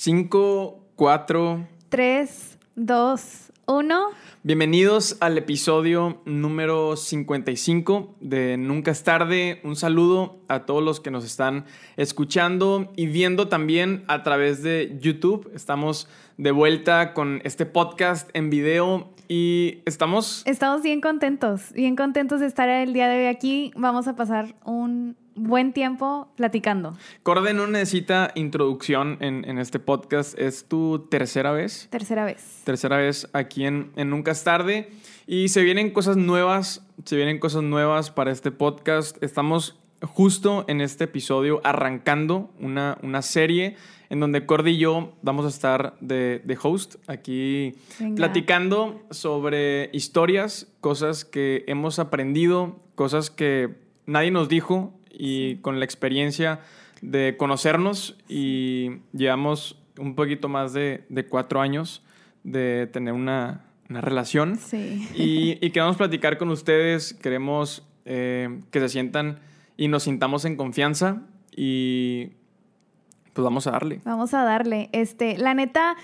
5, 4, 3, 2, 1. Bienvenidos al episodio número 55 de Nunca es tarde. Un saludo a todos los que nos están escuchando y viendo también a través de YouTube. Estamos de vuelta con este podcast en video y estamos... Estamos bien contentos, bien contentos de estar el día de hoy aquí. Vamos a pasar un buen tiempo platicando. Corde no necesita introducción en, este podcast. ¿Es tu tercera vez? Tercera vez. Tercera vez aquí en, Nunca es tarde. Y se vienen cosas nuevas, se vienen cosas nuevas para este podcast. Estamos justo en este episodio arrancando una, una serie en donde Cordy y yo vamos a estar de, host aquí platicando sobre historias, cosas que hemos aprendido, cosas que nadie nos dijo y con la experiencia de conocernos y llevamos un poquito más de, cuatro años de tener una, relación. Sí. Y, y, queremos platicar con ustedes, queremos eh, que se sientan y nos sintamos en confianza y pues vamos a darle. Vamos a darle. Este, la neta,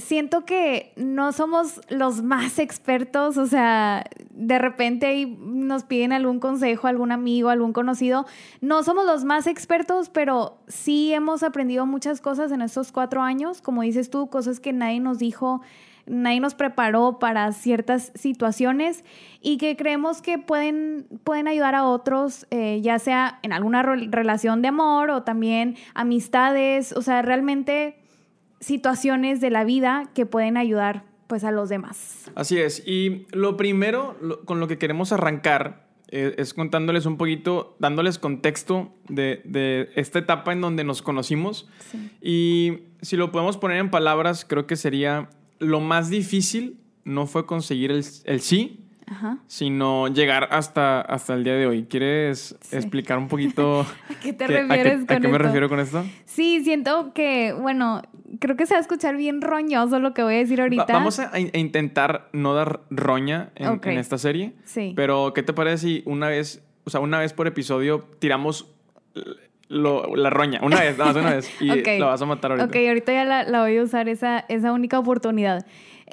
siento que no somos los más expertos, o sea, de repente nos piden algún consejo, algún amigo, algún conocido. No somos los más expertos, pero sí hemos aprendido muchas cosas en estos cuatro años, como dices tú, cosas que nadie nos dijo, nadie nos preparó para ciertas situaciones y que creemos que pueden, pueden ayudar a otros, eh, ya sea en alguna relación de amor o también amistades, o sea, realmente situaciones de la vida que pueden ayudar pues a los demás. Así es. Y lo primero con lo que queremos arrancar eh, es contándoles un poquito, dándoles contexto de, esta etapa en donde nos conocimos. Y si lo podemos poner en palabras, creo que sería lo más difícil no fue conseguir el, el sí, sino llegar hasta, hasta el día de hoy. ¿Quieres explicar un poquito ¿A qué te refieres con ¿A qué me refiero con esto? Sí, siento que, bueno, creo que se va a escuchar bien roñoso lo que voy a decir ahorita. vamos a, intentar no dar roña en, esta serie. Sí. Pero, ¿qué te parece si una vez, o sea, una vez por episodio tiramos la roña, una vez, nada más una vez, y la vas a matar ahorita. Ok, ahorita ya la, la voy a usar esa, esa única oportunidad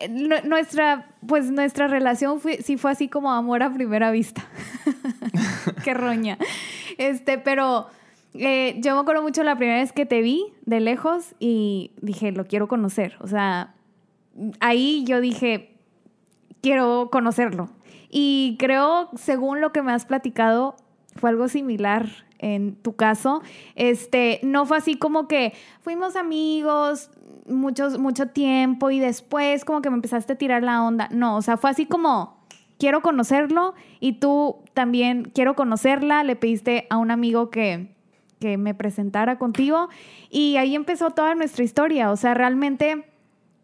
nuestra, pues nuestra relación fue, sí fue así como amor a primera vista. Qué roña. Este, pero eh, yo me acuerdo mucho la primera vez que te vi de lejos y dije, lo quiero conocer. O sea, ahí yo dije, quiero conocerlo. Y creo, según lo que me has platicado, fue algo similar en tu caso. Este, no fue así como que fuimos amigos, muchos, mucho tiempo y después como que me empezaste a tirar la onda. No, o sea, fue así como, quiero conocerlo y tú también quiero conocerla. Le pediste a un amigo que, que me presentara contigo y ahí empezó toda nuestra historia. O sea, realmente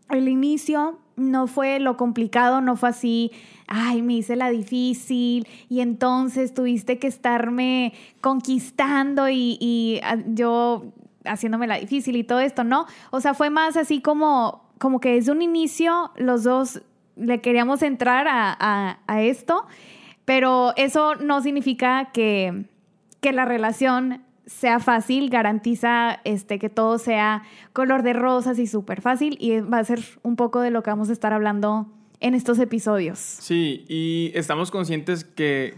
el inicio no fue lo complicado, no fue así, ay, me hice la difícil y entonces tuviste que estarme conquistando y, ah, yo haciéndome la difícil y todo esto, ¿no? O sea, fue más así como, como que desde un inicio los dos le queríamos entrar a, esto, pero eso no significa que, que la relación sea fácil, garantiza este, que todo sea color de rosas y súper fácil y va a ser un poco de lo que vamos a estar hablando en estos episodios. Sí, y estamos conscientes que,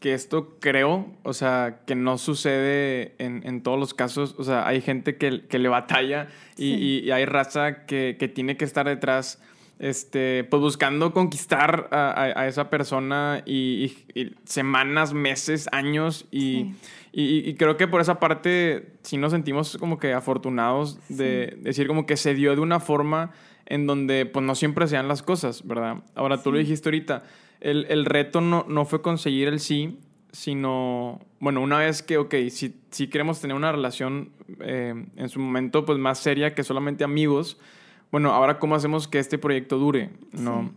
que esto creo, o sea, que no sucede en, en todos los casos. O sea, hay gente que, que le batalla y, y, hay raza que, que, tiene que estar detrás, este, pues buscando conquistar a, a, esa persona y, semanas, meses, años. Y, y, creo que por esa parte sí nos sentimos como que afortunados de decir como que se dio de una forma en donde pues no siempre se dan las cosas, ¿verdad? Ahora tú lo dijiste ahorita el, el reto no, no, fue conseguir el sí, sino, bueno, una vez que, ok, si, si queremos tener una relación eh, en su momento pues más seria que solamente amigos, bueno, ahora cómo hacemos que este proyecto dure, ¿no?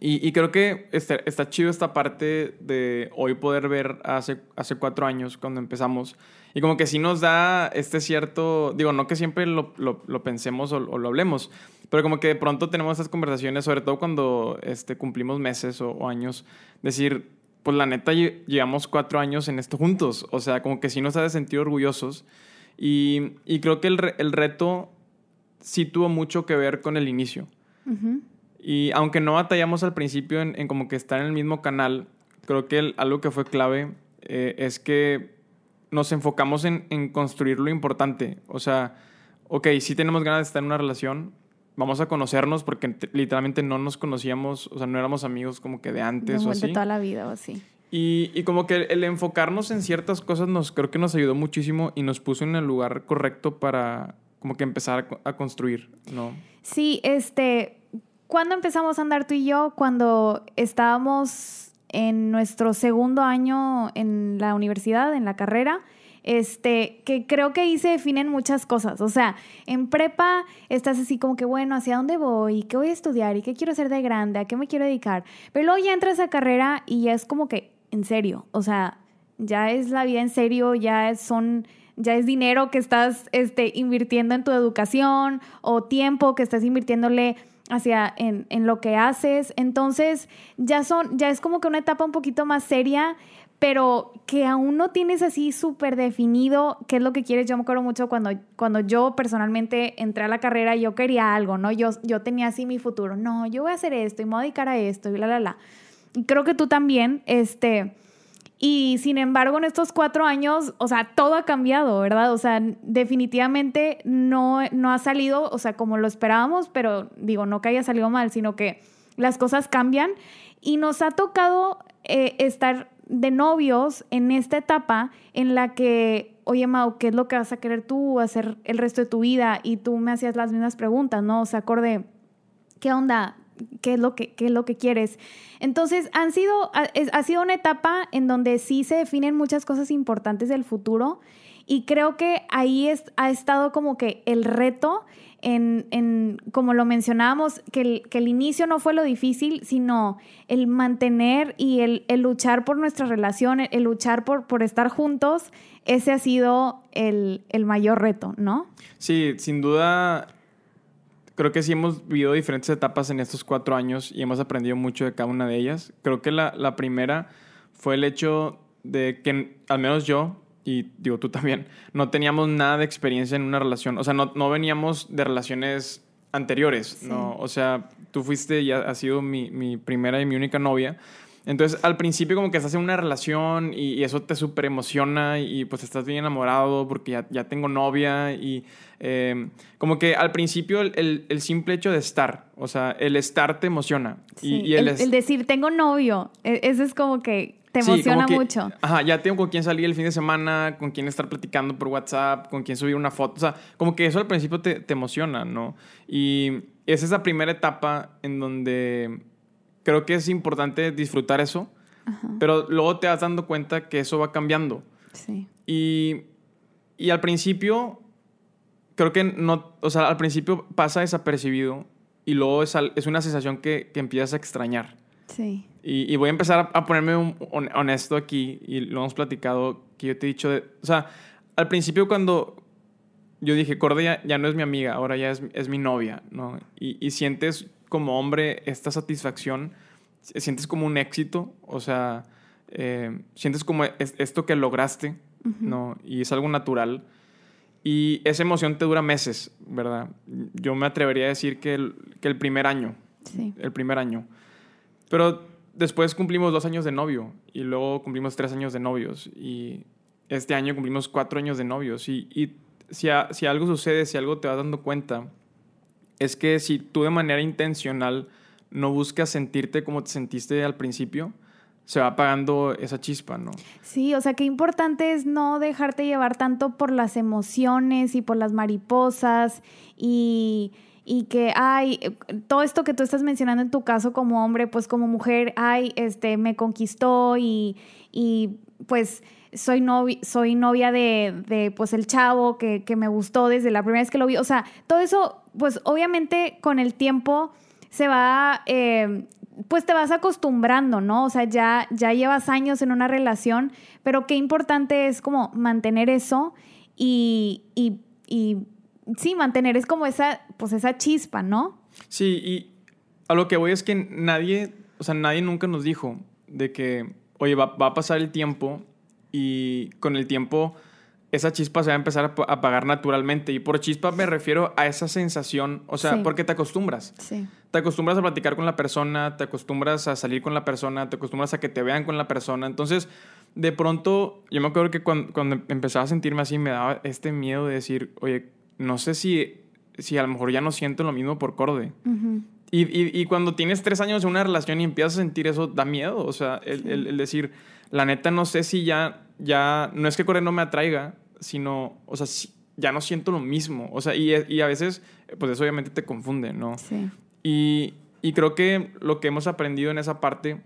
Y, y, creo que está, está, chido esta parte de hoy poder ver hace, hace cuatro años cuando empezamos. Y como que sí nos da este cierto, digo, no que siempre lo, lo, lo pensemos o, o, lo hablemos, pero como que de pronto tenemos estas conversaciones, sobre todo cuando este, cumplimos meses o, años, decir, pues la neta llevamos cuatro años en esto juntos. O sea, como que sí nos ha de sentir orgullosos. Y, y creo que el, el reto sí tuvo mucho que ver con el inicio. Y aunque no batallamos al principio en, como que estar en el mismo canal, creo que algo que fue clave eh, es que nos enfocamos en, en, construir lo importante. O sea, ok, sí tenemos ganas de estar en una relación, vamos a conocernos porque literalmente no nos conocíamos, o sea, no éramos amigos como que de antes o así. De toda la vida o así. Y, y, como que el enfocarnos en ciertas cosas nos creo que nos ayudó muchísimo y nos puso en el lugar correcto para como que empezar a, construir, ¿no? Sí, este, ¿cuándo empezamos a andar tú y yo? Cuando estábamos en nuestro segundo año en la universidad, en la carrera este, que creo que ahí se definen muchas cosas. O sea, en prepa estás así como que, bueno, ¿hacia dónde voy? ¿Qué voy a estudiar? ¿Y qué quiero hacer de grande? ¿A qué me quiero dedicar? Pero luego ya entras a carrera y ya es como que, en serio, o sea, ya es la vida en serio, ya son ya es dinero que estás este, invirtiendo en tu educación o tiempo que estás invirtiéndole hacia en, en, lo que haces. Entonces, ya son, ya es como que una etapa un poquito más seria pero que aún no tienes así súper definido qué es lo que quieres. Yo me acuerdo mucho cuando, cuando yo personalmente entré a la carrera, yo quería algo, ¿no? Yo, yo tenía así mi futuro. No, yo voy a hacer esto y me voy a dedicar a esto y bla, bla, bla. Y creo que tú también, este... Y sin embargo, en estos cuatro años, o sea, todo ha cambiado, ¿verdad? O sea, definitivamente no, no ha salido, o sea, como lo esperábamos, pero digo, no que haya salido mal, sino que las cosas cambian y nos ha tocado eh, estar de novios en esta etapa en la que, oye, Mau, ¿qué es lo que vas a querer tú hacer el resto de tu vida? Y tú me hacías las mismas preguntas, ¿no? O sea, acorde, ¿qué onda? ¿Qué es lo que, qué es lo que quieres? Entonces, han sido, ha, sido una etapa en donde sí se definen muchas cosas importantes del futuro y creo que ahí es, ha estado como que el reto en, como lo mencionábamos, que el, que el, inicio no fue lo difícil, sino el mantener y el, luchar por nuestra relación, el, luchar por, por estar juntos, ese ha sido el, mayor reto, ¿no? Sí, sin duda, creo que sí hemos vivido diferentes etapas en estos cuatro años y hemos aprendido mucho de cada una de ellas. Creo que la, la primera fue el hecho de que, al menos yo, y digo tú también, no teníamos nada de experiencia en una relación. O sea, no, no veníamos de relaciones anteriores, ¿no? O sea, tú fuiste y has sido mi, mi, primera y mi única novia. Entonces, al principio como que estás en una relación y, eso te súper emociona y, pues estás bien enamorado porque ya, ya tengo novia y em, como que al principio el, el, simple hecho de estar, o sea, el estar te emociona. y, el, el, decir tengo novio, e, eso es como que te emociona mucho. Ajá, ya tengo con quién salir el fin de semana, con quién estar platicando por WhatsApp, con quién subir una foto. O sea, como que eso al principio te, te emociona, ¿no? Y es esa primera etapa en donde creo que es importante disfrutar eso, pero luego te vas dando cuenta que eso va cambiando. Sí. Y, y al principio, creo que no, o sea, al principio pasa desapercibido y luego es, es una sensación que, que empiezas a extrañar. Sí. Y, voy a empezar a, ponerme un, honesto aquí, y lo hemos platicado, que yo te he dicho, de, o sea, al principio cuando yo dije, Cordia ya, no es mi amiga, ahora ya es, es mi novia, ¿no? Y, y, sientes como hombre esta satisfacción, sientes como un éxito, o sea, eh, sientes como esto que lograste, ¿no? Y es algo natural. Y esa emoción te dura meses, ¿verdad? Yo me atrevería a decir que el, que el primer año. Sí. El primer año. Pero después cumplimos dos años de novio y luego cumplimos tres años de novios y este año cumplimos cuatro años de novios y, y si, si algo sucede, si algo te vas dando cuenta, es que si tú de manera intencional no buscas sentirte como te sentiste al principio, se va apagando esa chispa, ¿no? Sí, o sea, qué importante es no dejarte llevar tanto por las emociones y por las mariposas y y que, ay, todo esto que tú estás mencionando en tu caso como hombre, pues como mujer, ay, este, me conquistó y, y pues soy, novi soy novia de, de, pues el chavo que, que me gustó desde la primera vez que lo vi. O sea, todo eso, pues obviamente con el tiempo se va, eh, pues te vas acostumbrando, ¿no? O sea, ya, ya llevas años en una relación, pero qué importante es como mantener eso y, y, y sí, mantener es como esa, pues esa chispa, ¿no? Sí, y a lo que voy es que nadie, o sea, nadie nunca nos dijo de que, oye, va, a pasar el tiempo y con el tiempo esa chispa se va a empezar a apagar naturalmente. Y por chispa me refiero a esa sensación, o sea, porque te acostumbras. Sí. Te acostumbras a platicar con la persona, te acostumbras a salir con la persona, te acostumbras a que te vean con la persona. Entonces, de pronto, yo me acuerdo que cuando, cuando empezaba a sentirme así, me daba este miedo de decir, oye, no sé si, si a lo mejor ya no siento lo mismo por corde. y, y, y, cuando tienes tres años en una relación y empiezas a sentir eso, da miedo. O sea, el, el, el decir, la neta, no sé si ya, ya, no es que correr no me atraiga, sino, o sea, ya no siento lo mismo. O sea, y, y a veces, pues eso obviamente te confunde, ¿no? Sí. Y, y creo que lo que hemos aprendido en esa parte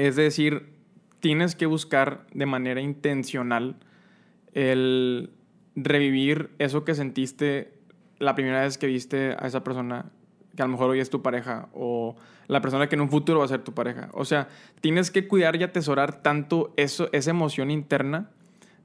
es decir, tienes que buscar de manera intencional el revivir eso que sentiste la primera vez que viste a esa persona que a lo mejor hoy es tu pareja o la persona que en un futuro va a ser tu pareja. O sea, tienes que cuidar y atesorar tanto eso, esa emoción interna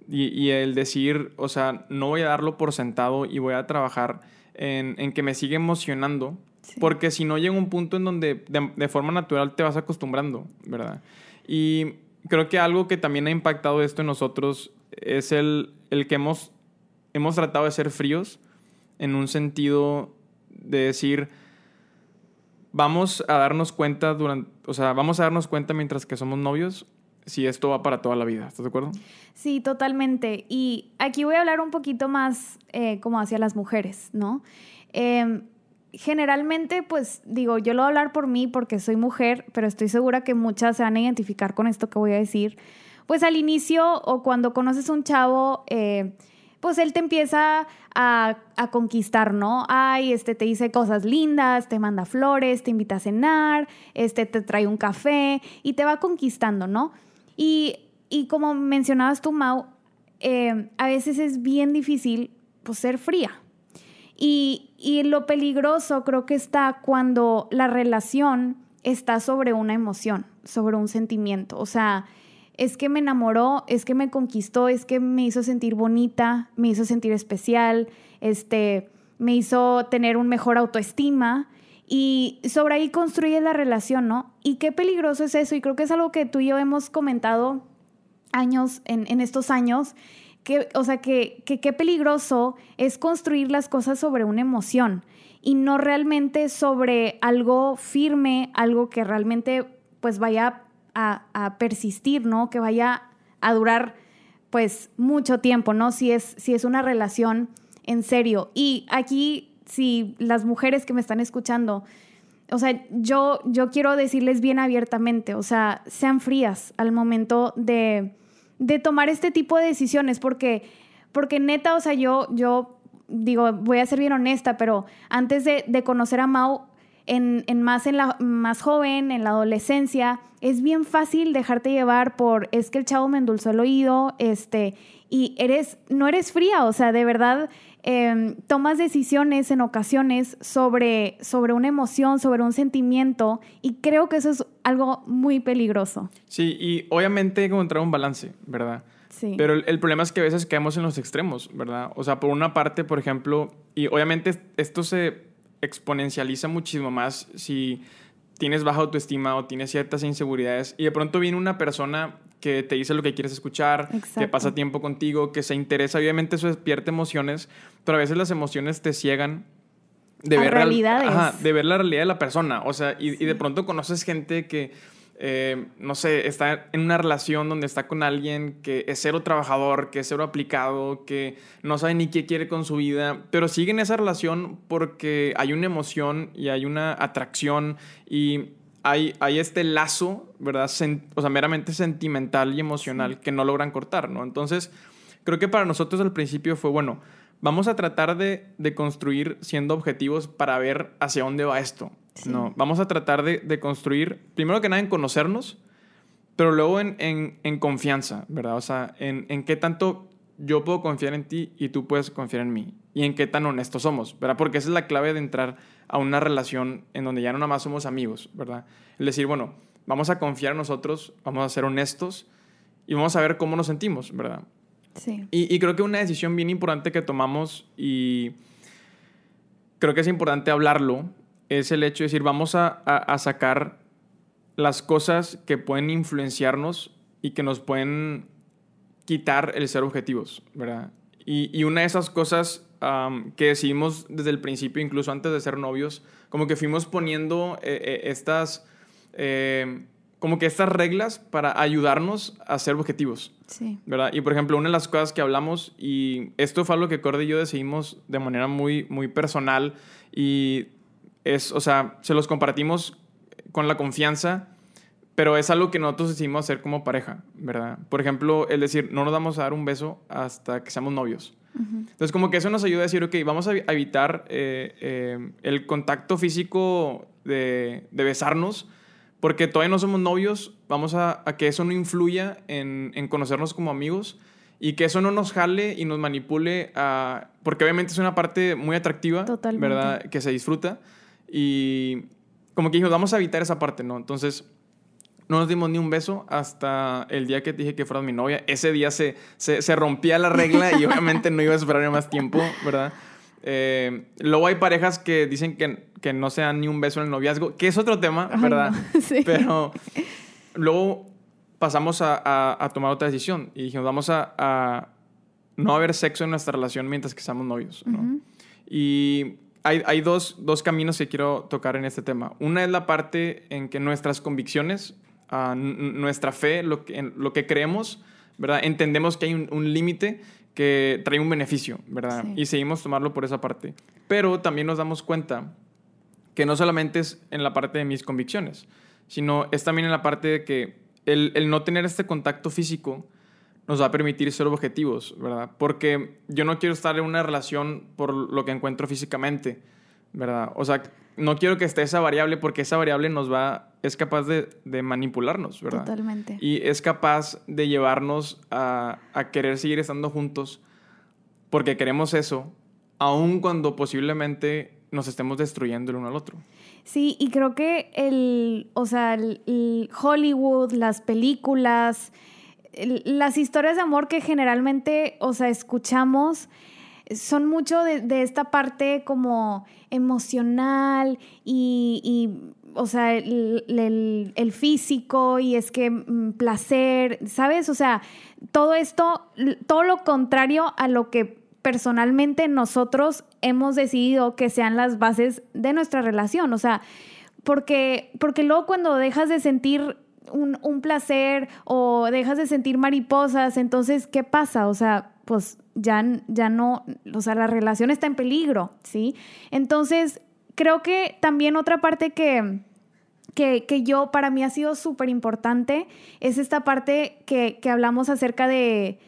y, el decir, o sea, no voy a darlo por sentado y voy a trabajar en, en que me siga emocionando, porque si no llega un punto en donde de, de, forma natural te vas acostumbrando, ¿verdad? Y creo que algo que también ha impactado esto en nosotros es el, el que hemos, hemos tratado de ser fríos en un sentido de decir, vamos a darnos cuenta durante, o sea, vamos a darnos cuenta mientras que somos novios si esto va para toda la vida. ¿Estás de acuerdo? Sí, totalmente. Y aquí voy a hablar un poquito más eh, como hacia las mujeres, ¿no? Eh, generalmente, pues digo, yo lo voy a hablar por mí porque soy mujer, pero estoy segura que muchas se van a identificar con esto que voy a decir. Pues al inicio o cuando conoces un chavo, eh, pues él te empieza a, a, conquistar, ¿no? Ay, este te dice cosas lindas, te manda flores, te invita a cenar, este te trae un café y te va conquistando, ¿no? Y, y como mencionabas tú, Mau, eh, a veces es bien difícil pues, ser fría. Y, y lo peligroso creo que está cuando la relación está sobre una emoción, sobre un sentimiento. O sea, es que me enamoró, es que me conquistó, es que me hizo sentir bonita, me hizo sentir especial, este, me hizo tener un mejor autoestima y sobre ahí construye la relación, ¿no? Y qué peligroso es eso, y creo que es algo que tú y yo hemos comentado años, en, en estos años, que, o sea, que, que qué peligroso es construir las cosas sobre una emoción y no realmente sobre algo firme, algo que realmente pues vaya a, a, persistir, ¿no? Que vaya a durar pues mucho tiempo, ¿no? Si es, si es una relación en serio. Y aquí si las mujeres que me están escuchando, o sea, yo, yo quiero decirles bien abiertamente, o sea, sean frías al momento de, de tomar este tipo de decisiones, porque, porque neta, o sea, yo, yo digo, voy a ser bien honesta, pero antes de, conocer a Mau, en, en, más en la más joven, en la adolescencia, es bien fácil dejarte llevar por es que el chavo me endulzó el oído, este, y eres, no eres fría, o sea, de verdad eh, tomas decisiones en ocasiones sobre, sobre una emoción, sobre un sentimiento, y creo que eso es algo muy peligroso. Sí, y obviamente hay que encontrar un balance, ¿verdad? Sí. Pero el, el, problema es que a veces caemos en los extremos, ¿verdad? O sea, por una parte, por ejemplo, y obviamente esto se exponencializa muchísimo más si tienes baja autoestima o tienes ciertas inseguridades y de pronto viene una persona que te dice lo que quieres escuchar, Exacto. que pasa tiempo contigo, que se interesa, obviamente eso despierta emociones, pero a veces las emociones te ciegan de a ver, realidades. Ajá, de ver la realidad de la persona, o sea, y, sí. y de pronto conoces gente que eh, no sé, está en una relación donde está con alguien que es cero trabajador, que es cero aplicado, que no sabe ni qué quiere con su vida, pero sigue en esa relación porque hay una emoción y hay una atracción y hay, hay este lazo, ¿verdad? Sen o sea, meramente sentimental y emocional sí. que no logran cortar, ¿no? Entonces, creo que para nosotros al principio fue, bueno, vamos a tratar de, de construir siendo objetivos para ver hacia dónde va esto. Sí. No, vamos a tratar de, de, construir, primero que nada, en conocernos, pero luego en, en, en confianza, ¿verdad? O sea, en, en, qué tanto yo puedo confiar en ti y tú puedes confiar en mí. Y en qué tan honestos somos, ¿verdad? Porque esa es la clave de entrar a una relación en donde ya no nada más somos amigos, ¿verdad? Es decir, bueno, vamos a confiar en nosotros, vamos a ser honestos y vamos a ver cómo nos sentimos, ¿verdad? Sí. Y, y creo que una decisión bien importante que tomamos y creo que es importante hablarlo es el hecho de decir, vamos a, a, a, sacar las cosas que pueden influenciarnos y que nos pueden quitar el ser objetivos, ¿verdad? Y, y una de esas cosas que decidimos desde el principio, incluso antes de ser novios, como que fuimos poniendo eh, eh, estas, eh, como que estas reglas para ayudarnos a ser objetivos. Sí. ¿Verdad? Y por ejemplo, una de las cosas que hablamos, y esto fue algo que Cordy y yo decidimos de manera muy, muy personal, y es, o sea, se los compartimos con la confianza pero es algo que nosotros decidimos hacer como pareja, ¿verdad? Por ejemplo, el decir, no nos vamos a dar un beso hasta que seamos novios. Entonces, como que eso nos ayuda a decir, ok, vamos a evitar eh, eh, el contacto físico de, de, besarnos, porque todavía no somos novios, vamos a, a que eso no influya en, en, conocernos como amigos y que eso no nos jale y nos manipule, a, porque obviamente es una parte muy atractiva, Totalmente. ¿verdad? Que se disfruta. Y como que dijimos, vamos a evitar esa parte, ¿no? Entonces, no nos dimos ni un beso hasta el día que te dije que fueras mi novia. Ese día se, se, rompía la regla y obviamente no iba a esperar más tiempo, ¿verdad? Eh, luego hay parejas que dicen que, que, no se dan ni un beso en el noviazgo, que es otro tema, ¿verdad? sí. Pero luego pasamos a, a, tomar otra decisión y dijimos, vamos a, a, no haber sexo en nuestra relación mientras que estamos novios, ¿no? Y hay, hay dos, dos, caminos que quiero tocar en este tema. Una es la parte en que nuestras convicciones nuestra fe, lo que, en lo que creemos, ¿verdad? Entendemos que hay un, límite que trae un beneficio, ¿verdad? Y seguimos tomarlo por esa parte. Pero también nos damos cuenta que no solamente es en la parte de mis convicciones, sino es también en la parte de que el, el no tener este contacto físico nos va a permitir ser objetivos, ¿verdad? Porque yo no quiero estar en una relación por lo que encuentro físicamente, ¿verdad? O sea, no quiero que esté esa variable porque esa variable nos va, es capaz de, de manipularnos, ¿verdad? Totalmente. Y es capaz de llevarnos a, a, querer seguir estando juntos porque queremos eso, aun cuando posiblemente nos estemos destruyendo el uno al otro. Sí, y creo que el, o sea, el, Hollywood, las películas, las historias de amor que generalmente, o sea, escuchamos, son mucho de, esta parte como emocional y, o sea, el, físico y es que mm, placer, ¿sabes? O sea, todo esto, todo lo contrario a lo que personalmente nosotros hemos decidido que sean las bases de nuestra relación. O sea, porque, porque luego cuando dejas de sentir un, un placer o dejas de sentir mariposas, entonces, ¿qué pasa? O sea, pues ya, ya no, o sea, la relación está en peligro, ¿sí? Entonces, creo que también otra parte que, que, que yo, para mí ha sido súper importante, es esta parte que, que hablamos acerca de,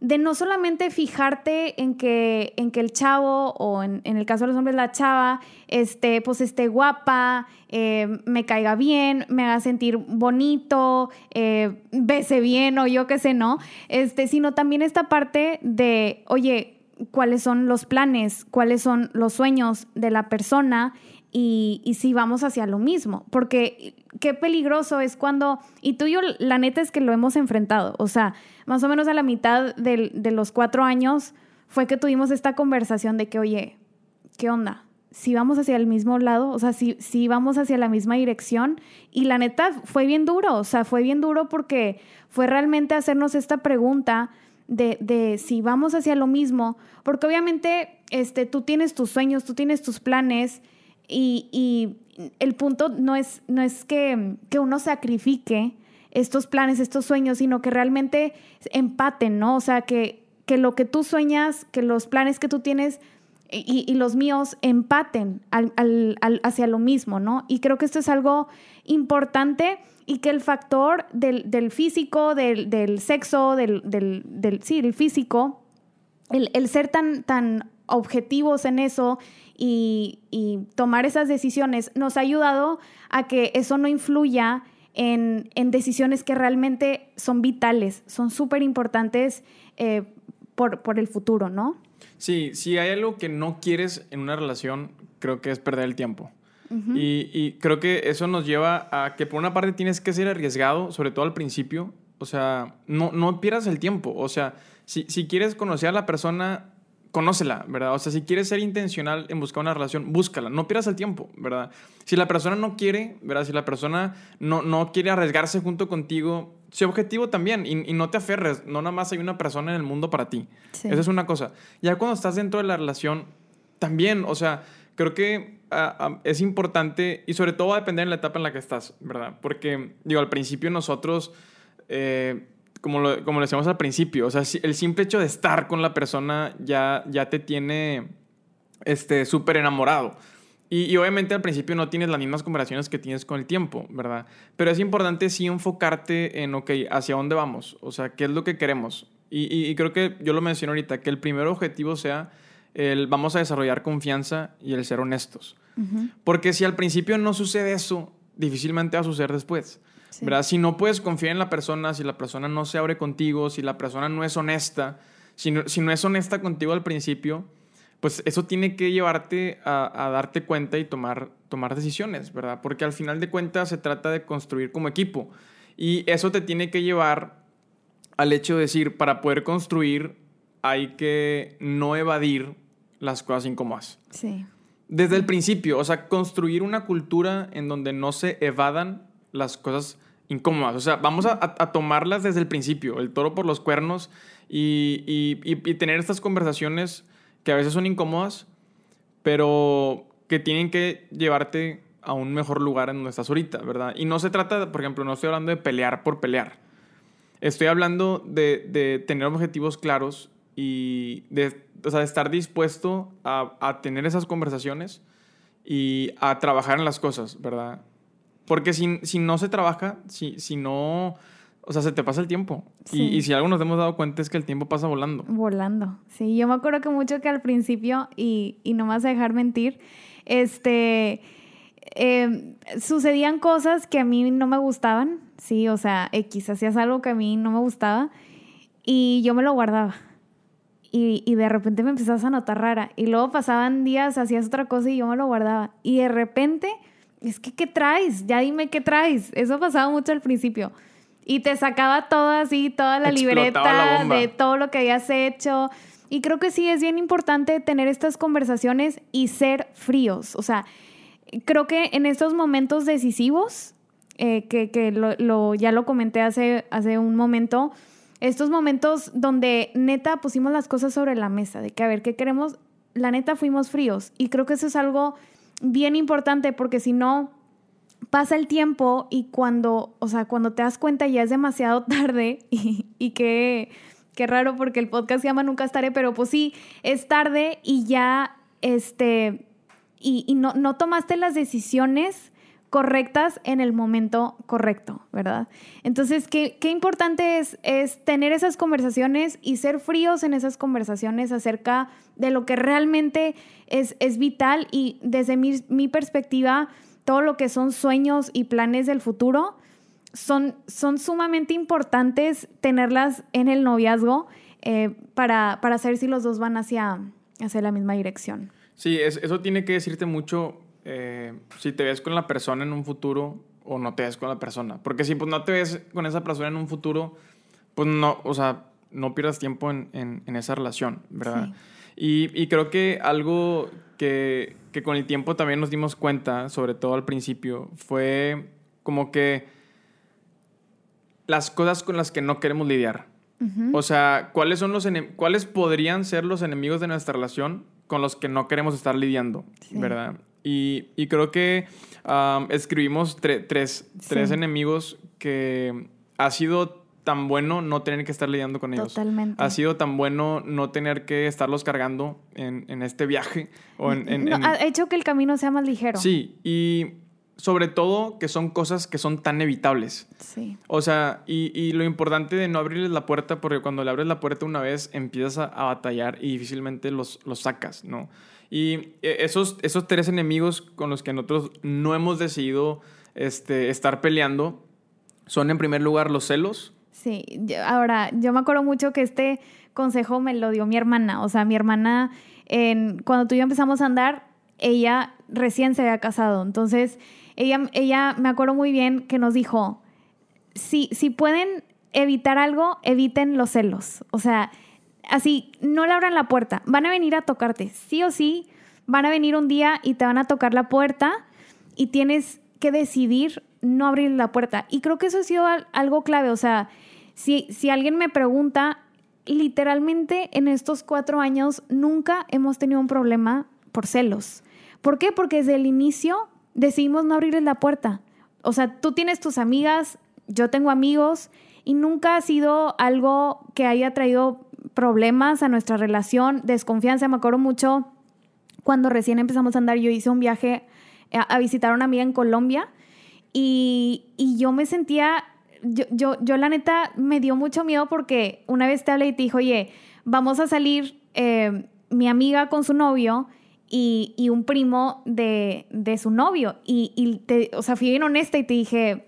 de no solamente fijarte en que, en que el chavo, o en, el caso de los hombres, la chava, este, pues esté guapa, eh, me caiga bien, me haga sentir bonito, eh, bese bien o yo qué sé, ¿no? Este, sino también esta parte de, oye, cuáles son los planes, cuáles son los sueños de la persona y, si vamos hacia lo mismo. Porque qué peligroso es cuando, y tú y yo, la neta es que lo hemos enfrentado, o sea, más o menos a la mitad de, los cuatro años fue que tuvimos esta conversación de que, oye, ¿qué onda? Si vamos hacia el mismo lado, o sea, si, si vamos hacia la misma dirección. Y la neta fue bien duro, o sea, fue bien duro porque fue realmente hacernos esta pregunta de, de, si vamos hacia lo mismo, porque obviamente este, tú tienes tus sueños, tú tienes tus planes y, el punto no es, no es que, que uno sacrifique estos planes, estos sueños, sino que realmente empaten, ¿no? O sea, que, que lo que tú sueñas, que los planes que tú tienes y, los míos empaten hacia lo mismo, ¿no? Y creo que esto es algo importante y que el factor del, del físico, del, del sexo, del, del, sí, el físico, el, el, ser tan, tan objetivos en eso y, y tomar esas decisiones nos ha ayudado a que eso no influya en, decisiones que realmente son vitales, son súper importantes eh, por, por, el futuro, ¿no? Sí, si hay algo que no quieres en una relación, creo que es perder el tiempo. y, y, creo que eso nos lleva a que por una parte tienes que ser arriesgado, sobre todo al principio. O sea, no, no pierdas el tiempo. O sea, si, si quieres conocer a la persona, conócela, ¿verdad? O sea, si quieres ser intencional en buscar una relación, búscala, no pierdas el tiempo, ¿verdad? Si la persona no quiere, ¿verdad? Si la persona no, no quiere arriesgarse junto contigo, Sé objetivo también y, y, no te aferres. No nada más hay una persona en el mundo para ti. Sí. Esa es una cosa. Ya cuando estás dentro de la relación, también, o sea, creo que uh, uh, es importante y sobre todo va a depender de la etapa en la que estás, ¿verdad? Porque, digo, al principio nosotros, eh, como, lo, como lo decíamos al principio, o sea, el simple hecho de estar con la persona ya, ya te tiene este, súper enamorado. Y, y, obviamente al principio no tienes las mismas conversaciones que tienes con el tiempo, ¿verdad? Pero es importante sí enfocarte en, ok, ¿hacia dónde vamos? O sea, ¿qué es lo que queremos? Y, y, y creo que yo lo mencioné ahorita, que el primer objetivo sea el vamos a desarrollar confianza y el ser honestos. Uh -huh. Porque si al principio no sucede eso, difícilmente va a suceder después. Sí. ¿verdad? Si no puedes confiar en la persona, si la persona no se abre contigo, si la persona no es honesta, si no, si no es honesta contigo al principio, pues eso tiene que llevarte a, a, darte cuenta y tomar, tomar decisiones, ¿verdad? Porque al final de cuentas se trata de construir como equipo. Y eso te tiene que llevar al hecho de decir, para poder construir hay que no evadir las cosas incómodas. Sí. Desde el principio, o sea, construir una cultura en donde no se evadan las cosas incómodas. O sea, vamos a, tomarlas desde el principio, el toro por los cuernos, y, tener estas conversaciones que a veces son incómodas, pero que tienen que llevarte a un mejor lugar en donde estás ahorita, ¿verdad? Y no se trata, por ejemplo, no estoy hablando de pelear por pelear. Estoy hablando de, tener objetivos claros y de, o sea, de estar dispuesto a, tener esas conversaciones y a trabajar en las cosas, ¿verdad? Porque si, si no se trabaja, si, si no, o sea, se te pasa el tiempo. Sí. Y, y, si algo nos hemos dado cuenta es que el tiempo pasa volando. Volando, sí. Yo me acuerdo que mucho que al principio, y, y no me vas a dejar mentir, este, eh, sucedían cosas que a mí no me gustaban, sí, o sea, X, hacías algo que a mí no me gustaba y yo me lo guardaba y, y, de repente me empezabas a notar rara. Y luego pasaban días, hacías otra cosa y yo me lo guardaba. Y de repente, es que, ¿qué traes? Ya dime qué traes. Eso pasaba mucho al principio. Y te sacaba todo así, toda la libreta la de todo lo que habías hecho. Y creo que sí es bien importante tener estas conversaciones y ser fríos. O sea, creo que en estos momentos decisivos, eh, que, que lo, lo, ya lo comenté hace, hace un momento, estos momentos donde neta pusimos las cosas sobre la mesa, de que a ver, ¿qué queremos? La neta fuimos fríos y creo que eso es algo bien importante porque si no pasa el tiempo y cuando, o sea, cuando te das cuenta ya es demasiado tarde y, y que, qué raro porque el podcast se llama Nunca estaré, pero pues sí, es tarde y ya, este, y, y no, no tomaste las decisiones correctas en el momento correcto, ¿verdad? Entonces, qué, qué importante es, es, tener esas conversaciones y ser fríos en esas conversaciones acerca de lo que realmente es, es vital y desde mi, mi, perspectiva, todo lo que son sueños y planes del futuro son, son sumamente importantes tenerlas en el noviazgo eh, para, para saber si los dos van hacia, hacia la misma dirección. Sí, es, eso tiene que decirte mucho eh, si te ves con la persona en un futuro o no te ves con la persona. Porque si pues, no te ves con esa persona en un futuro, pues no, o sea, no pierdas tiempo en, en, en esa relación, ¿verdad? Sí. Y, y, creo que algo que, que, con el tiempo también nos dimos cuenta, sobre todo al principio, fue como que las cosas con las que no queremos lidiar. Uh -huh. O sea, ¿cuáles, son los ¿cuáles podrían ser los enemigos de nuestra relación con los que no queremos estar lidiando, sí. ¿verdad? Y, y creo que um, escribimos tre tres, sí. tres enemigos que ha sido tan bueno no tener que estar lidiando con ellos. Totalmente. Ha sido tan bueno no tener que estarlos cargando en, en este viaje. O en, en, no, ha hecho que el camino sea más ligero. Sí, y sobre todo que son cosas que son tan evitables. Sí. O sea, y, y, lo importante de no abrirles la puerta, porque cuando le abres la puerta una vez empiezas a, a batallar y difícilmente los, los sacas, ¿no? Y eh, esos, esos tres enemigos con los que nosotros no hemos decidido este, estar peleando son en primer lugar los celos. Sí, ahora yo me acuerdo mucho que este consejo me lo dio mi hermana. O sea, mi hermana, en, cuando tú y yo empezamos a andar, ella recién se había casado. Entonces, ella, ella me acuerdo muy bien que nos dijo, si, si pueden evitar algo, eviten los celos. O sea, así, no le abran la puerta. Van a venir a tocarte, sí o sí. Van a venir un día y te van a tocar la puerta y tienes que decidir no abrir la puerta. Y creo que eso ha sido algo clave. O sea, si, si alguien me pregunta, literalmente en estos cuatro años nunca hemos tenido un problema por celos. ¿Por qué? Porque desde el inicio decidimos no abrirles la puerta. O sea, tú tienes tus amigas, yo tengo amigos y nunca ha sido algo que haya traído problemas a nuestra relación, desconfianza. Me acuerdo mucho cuando recién empezamos a andar, yo hice un viaje a, visitar a una amiga en Colombia y, yo me sentía, yo, yo, yo, la neta me dio mucho miedo porque una vez te hablé y te dijo, oye, vamos a salir eh, mi amiga con su novio y, y un primo de, de, su novio. Y, y te, o sea, fui bien honesta y te dije,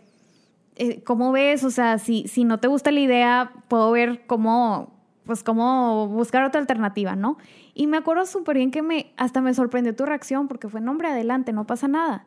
eh, ¿cómo ves? O sea, si, si no te gusta la idea, puedo ver cómo, pues cómo buscar otra alternativa, ¿no? Y me acuerdo súper bien que me, hasta me sorprendió tu reacción porque fue, nombre, adelante, no pasa nada.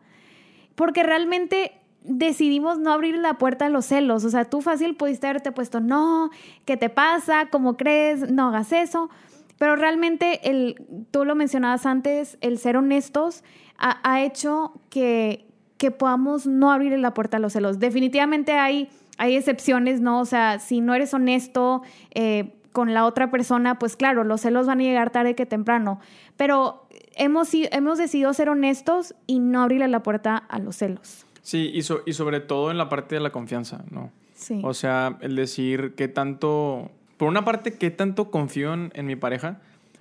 Porque realmente decidimos no abrir la puerta a los celos. O sea, tú fácil pudiste haberte puesto, no, ¿qué te pasa? ¿Cómo crees? No hagas eso. Pero realmente, el, tú lo mencionabas antes, el ser honestos ha, ha hecho que, que podamos no abrir la puerta a los celos. Definitivamente hay, hay excepciones, ¿no? O sea, si no eres honesto eh, con la otra persona, pues claro, los celos van a llegar tarde que temprano. Pero hemos, hemos decidido ser honestos y no abrirle la puerta a los celos. Sí, y, y sobre todo en la parte de la confianza, ¿no? Sí. O sea, el decir qué tanto, por una parte, qué tanto confío en, en mi pareja,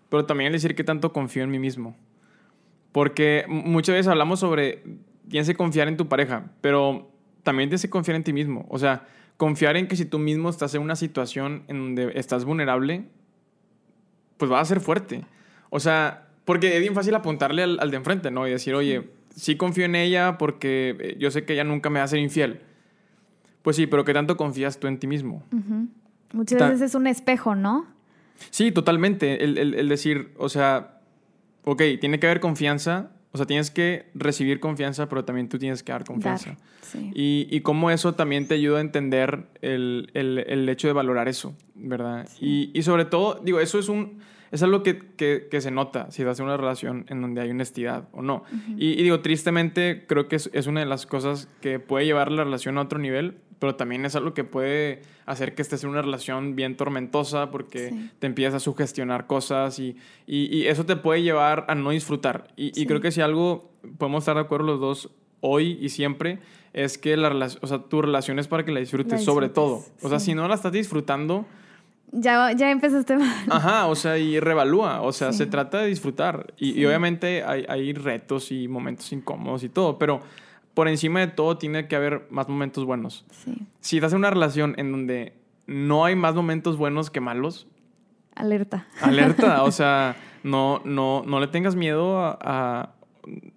pero también el decir qué tanto confío en mí mismo. Porque muchas veces hablamos sobre tienes que confiar en tu pareja, pero también tienes que confiar en ti mismo. O sea, confiar en que si tú mismo estás en una situación en donde estás vulnerable, pues va a ser fuerte. O sea, porque es bien fácil apuntarle al, de enfrente, ¿no? Y decir, oye, sí confío en ella porque eh, yo sé que ella nunca me va a ser infiel. Pues sí, pero ¿qué tanto confías tú en ti mismo? Muchas veces es un espejo, ¿no? Sí, totalmente. El, el decir, o sea, ok, tiene que haber confianza, o sea, tienes que recibir confianza, pero también tú tienes que dar confianza. y, y cómo eso también te ayuda a entender el, el, el hecho de valorar eso, ¿verdad? Y, y, sobre todo, digo, eso es un... Es algo que, que, que, se nota si en una relación en donde hay honestidad o no. y, y, digo, tristemente, creo que es, es, una de las cosas que puede llevar la relación a otro nivel, pero también es algo que puede hacer que estés en una relación bien tormentosa porque te empiezas a sugestionar cosas y, y, eso te puede llevar a no disfrutar. Y, creo que si algo podemos estar de acuerdo los dos hoy y siempre es que la o sea, tu relación es para que la disfrutes, sobre todo. O sea, si no la estás disfrutando... Ya, ya empezaste mal. Ajá, o sea, y revalúa. O sea, se trata de disfrutar. Y, y obviamente hay, hay retos y momentos incómodos y todo, pero por encima de todo tiene que haber más momentos buenos. Sí. Si estás en una relación en donde no hay más momentos buenos que malos. Alerta. Alerta. O sea, no, no, no le tengas miedo a,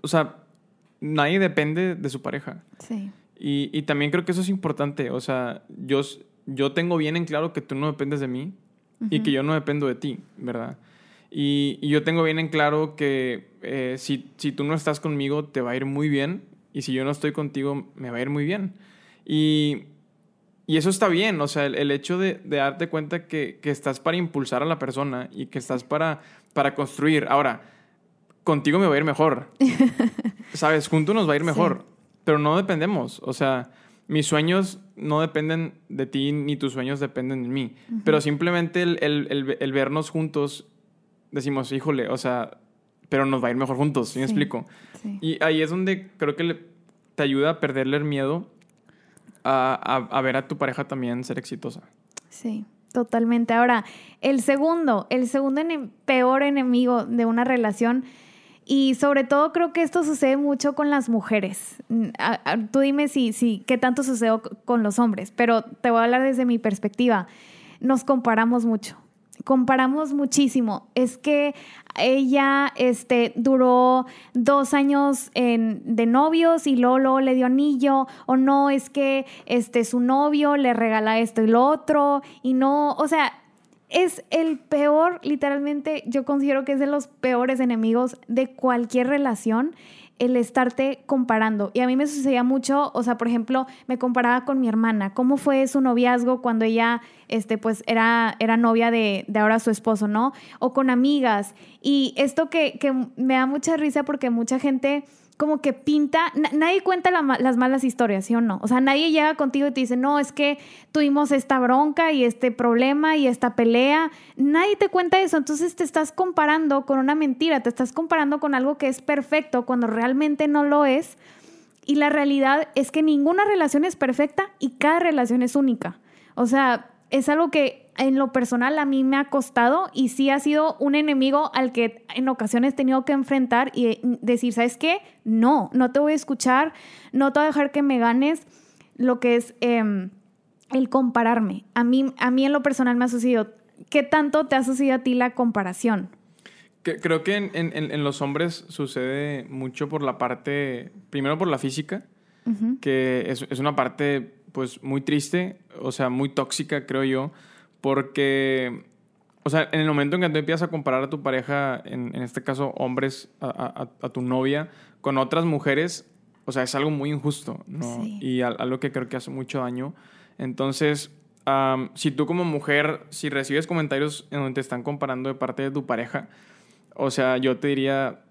O sea, nadie depende de su pareja. Sí. Y, y, también creo que eso es importante. O sea, yo, yo tengo bien en claro que tú no dependes de mí y que yo no dependo de ti, ¿verdad? Y, y yo tengo bien en claro que eh, si, si tú no estás conmigo, te va a ir muy bien y si yo no estoy contigo, me va a ir muy bien. Y, y eso está bien, o sea, el, hecho de, de, darte cuenta que, que, estás para impulsar a la persona y que estás para, para construir. Ahora, contigo me va a ir mejor. ¿Sabes? Juntos nos va a ir mejor. Pero no dependemos. O sea, mis sueños no dependen de ti ni tus sueños dependen de mí. Pero simplemente el, el, el, vernos juntos, decimos, híjole, o sea, pero nos va a ir mejor juntos, ¿sí me explico? Y ahí es donde creo que te ayuda a perderle el miedo a, a, ver a tu pareja también ser exitosa. Sí, totalmente. Ahora, el segundo, el segundo peor enemigo de una relación, y sobre todo creo que esto sucede mucho con las mujeres. tú dime si, si, qué tanto sucede con los hombres, pero te voy a hablar desde mi perspectiva. Nos comparamos mucho comparamos muchísimo. Es que ella este, duró dos años de novios y Lolo le dio anillo, o no, es que este, su novio le regala esto y lo otro, y no, o sea, es el peor, literalmente, yo considero que es de los peores enemigos de cualquier relación el estarte comparando. Y a mí me sucedía mucho, o sea, por ejemplo, me comparaba con mi hermana, cómo fue su noviazgo cuando ella, este, pues, era, era novia de, ahora su esposo, ¿no? O con amigas. Y esto que, que me da mucha risa porque mucha gente como que pinta, nadie cuenta las malas historias, ¿sí o no? O sea, nadie llega contigo y te dice, no, es que tuvimos esta bronca y este problema y esta pelea. Nadie te cuenta eso, entonces te estás comparando con una mentira, te estás comparando con algo que es perfecto cuando realmente no lo es. Y la realidad es que ninguna relación es perfecta y cada relación es única. O sea, es algo que en lo personal a mí me ha costado y sí ha sido un enemigo al que en ocasiones he tenido que enfrentar y decir, ¿sabes qué? No, no te voy a escuchar, no te voy a dejar que me ganes lo que es em, el compararme. A mí, a mí en lo personal me ha sucedido. ¿Qué tanto te ha sucedido a ti la comparación? creo que en, los hombres sucede mucho por la parte, primero por la física, que es, es una parte pues muy triste, o sea, muy tóxica, creo yo, porque, o sea, en el momento en que tú empiezas a comparar a tu pareja, en, en este caso hombres, a, a, tu novia, con otras mujeres, o sea, es algo muy injusto, ¿no? Y algo que creo que hace mucho daño. Entonces, si tú como mujer, si recibes comentarios en donde te están comparando de parte de tu pareja, o sea, yo te diría,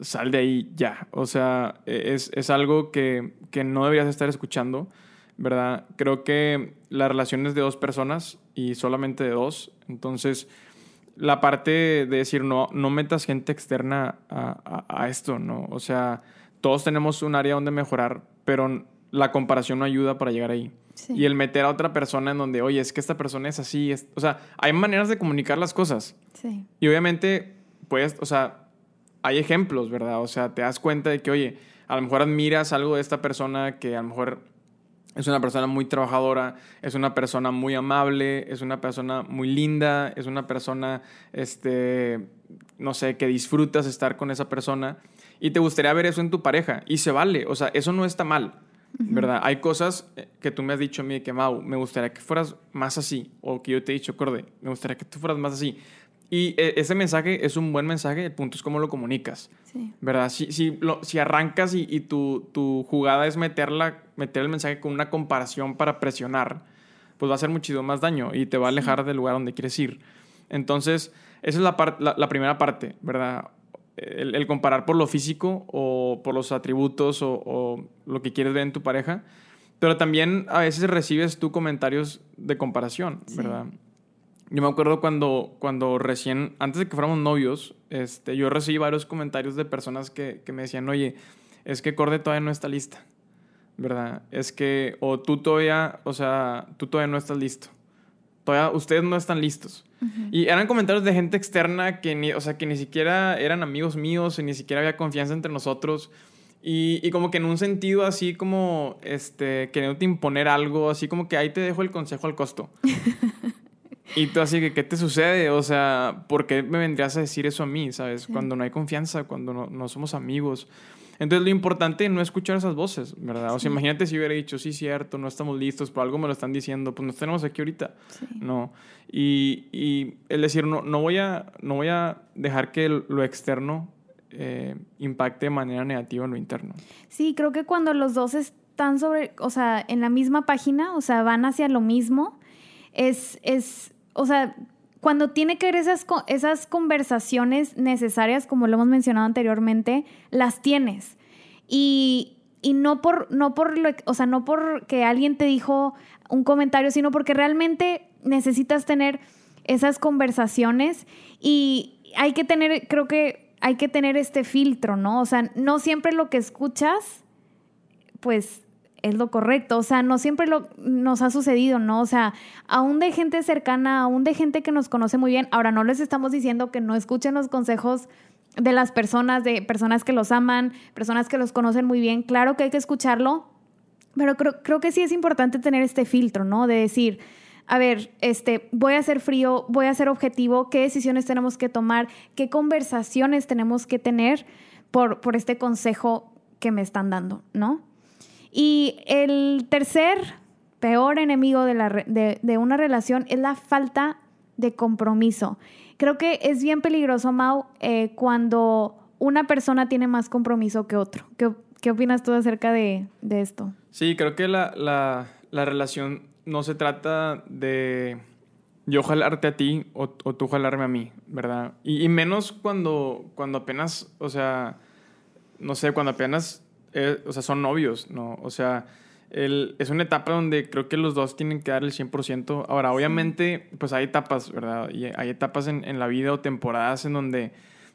sal de ahí ya. O sea, e, es, es algo que, que no deberías estar escuchando. ¿Verdad? Creo que la relación es de dos personas y solamente de dos. Entonces, la parte de decir no, no metas gente externa a, esto, ¿no? O sea, todos tenemos un área donde mejorar, pero la comparación no ayuda para llegar ahí. Y el meter a otra persona en donde, oye, es que esta persona es así, o sea, hay maneras de comunicar las cosas. Sí. Y obviamente, pues, o sea, hay ejemplos, ¿verdad? O sea, te das cuenta de que, oye, a lo mejor admiras algo de esta persona que a lo mejor es una persona muy trabajadora, es una persona muy amable, es una persona muy linda, es una persona, este, no sé, que disfrutas estar con esa persona y te gustaría ver eso en tu pareja y se vale, o sea, eso no está mal, ¿verdad? Hay cosas eh, que tú me has dicho a mí que, Mau, me gustaría que fueras más así, o que yo te he dicho, Corde, me gustaría que tú fueras más así. Y eh, ese mensaje es un buen mensaje, el punto es cómo lo comunicas. ¿Verdad? Si, si, si arrancas y, y tu, tu, jugada es meterla, meter el mensaje con una comparación para presionar, pues va a hacer muchísimo más daño y te va a alejar del lugar donde quieres ir. Entonces, esa es la, la, la primera parte, ¿verdad? El, el, comparar por lo físico o por los atributos o, o, lo que quieres ver en tu pareja. Pero también a veces recibes tú comentarios de comparación, ¿verdad? Yo me acuerdo cuando, cuando recién, antes de que fuéramos novios, este, yo recibí varios comentarios de personas que, que me decían, oye, es que Corde todavía no está lista, ¿verdad? Es que, o tú todavía, o sea, tú todavía no estás listo. Todavía, ustedes no están listos. Y eran comentarios de gente externa que ni, o sea, que ni siquiera eran amigos míos, y ni siquiera había confianza entre nosotros. Y, y, como que en un sentido así como, este, queriéndote imponer algo, así como que ahí te dejo el consejo al costo. Y tú así que, ¿qué te sucede? O sea, ¿por qué me vendrías a decir eso a mí, sabes? Cuando no hay confianza, cuando no, no, somos amigos. Entonces lo importante es no escuchar esas voces, ¿verdad? O sea, imagínate si hubiera dicho, sí, cierto, no estamos listos, por algo me lo están diciendo, pues nos tenemos aquí ahorita. No. Y, y el decir, no, no, voy a, no voy a dejar que lo externo eh, impacte de manera negativa en lo interno. Sí, creo que cuando los dos están sobre, o sea, en la misma página, o sea, van hacia lo mismo, es, es o sea, cuando tiene que ver esas, esas conversaciones necesarias, como lo hemos mencionado anteriormente, las tienes. Y, y no por, no por lo, o sea, no porque alguien te dijo un comentario, sino porque realmente necesitas tener esas conversaciones y hay que tener, creo que hay que tener este filtro, ¿no? O sea, no siempre lo que escuchas, pues es lo correcto. O sea, no siempre lo, nos ha sucedido, ¿no? O sea, aún de gente cercana, aún de gente que nos conoce muy bien. Ahora, no les estamos diciendo que no escuchen los consejos de las personas, de personas que los aman, personas que los conocen muy bien. Claro que hay que escucharlo, pero creo, creo que sí es importante tener este filtro, ¿no? De decir, a ver, este, voy a ser frío, voy a ser objetivo, qué decisiones tenemos que tomar, qué conversaciones tenemos que tener por, por este consejo que me están dando, ¿no? Y el tercer peor enemigo de, una relación es la falta de compromiso. Creo que es bien peligroso, Mau, eh, cuando una persona tiene más compromiso que otro. ¿Qué, opinas tú acerca de, esto? Sí, creo que la, la, la, relación no se trata de yo jalarte a ti o, o tú jalarme a mí, ¿verdad? Y, y, menos cuando, cuando apenas, o sea, no sé, cuando apenas, eh, o sea, son novios, ¿no? O sea, el, es una etapa donde creo que los dos tienen que dar el 100%. Ahora, obviamente, pues hay etapas, ¿verdad? Y hay etapas en, en, la vida o temporadas en donde,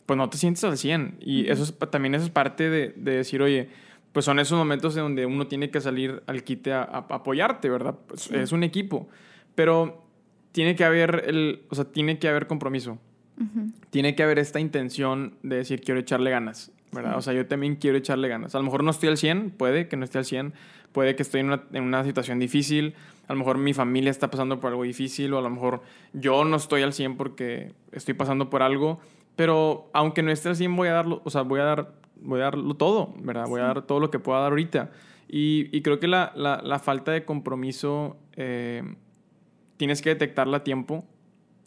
pues no te sientes al 100. Y eso es, también eso es parte de, de, decir, oye, pues son esos momentos en donde uno tiene que salir al quite a, a apoyarte, ¿verdad? Pues sí. Es un equipo. Pero tiene que haber, el, o sea, tiene que haber compromiso. Uh -huh. Tiene que haber esta intención de decir, quiero echarle ganas. ¿Verdad? O sea, yo también quiero echarle ganas. A lo mejor no estoy al 100, puede que no esté al 100, puede que estoy en una, en una, situación difícil, a lo mejor mi familia está pasando por algo difícil, o a lo mejor yo no estoy al 100 porque estoy pasando por algo, pero aunque no esté al 100 voy a darlo, o sea, voy a dar, voy a darlo todo, ¿verdad? Voy sí. a dar todo lo que pueda dar ahorita. Y, y creo que la, la, la, falta de compromiso eh, tienes que detectarla a tiempo,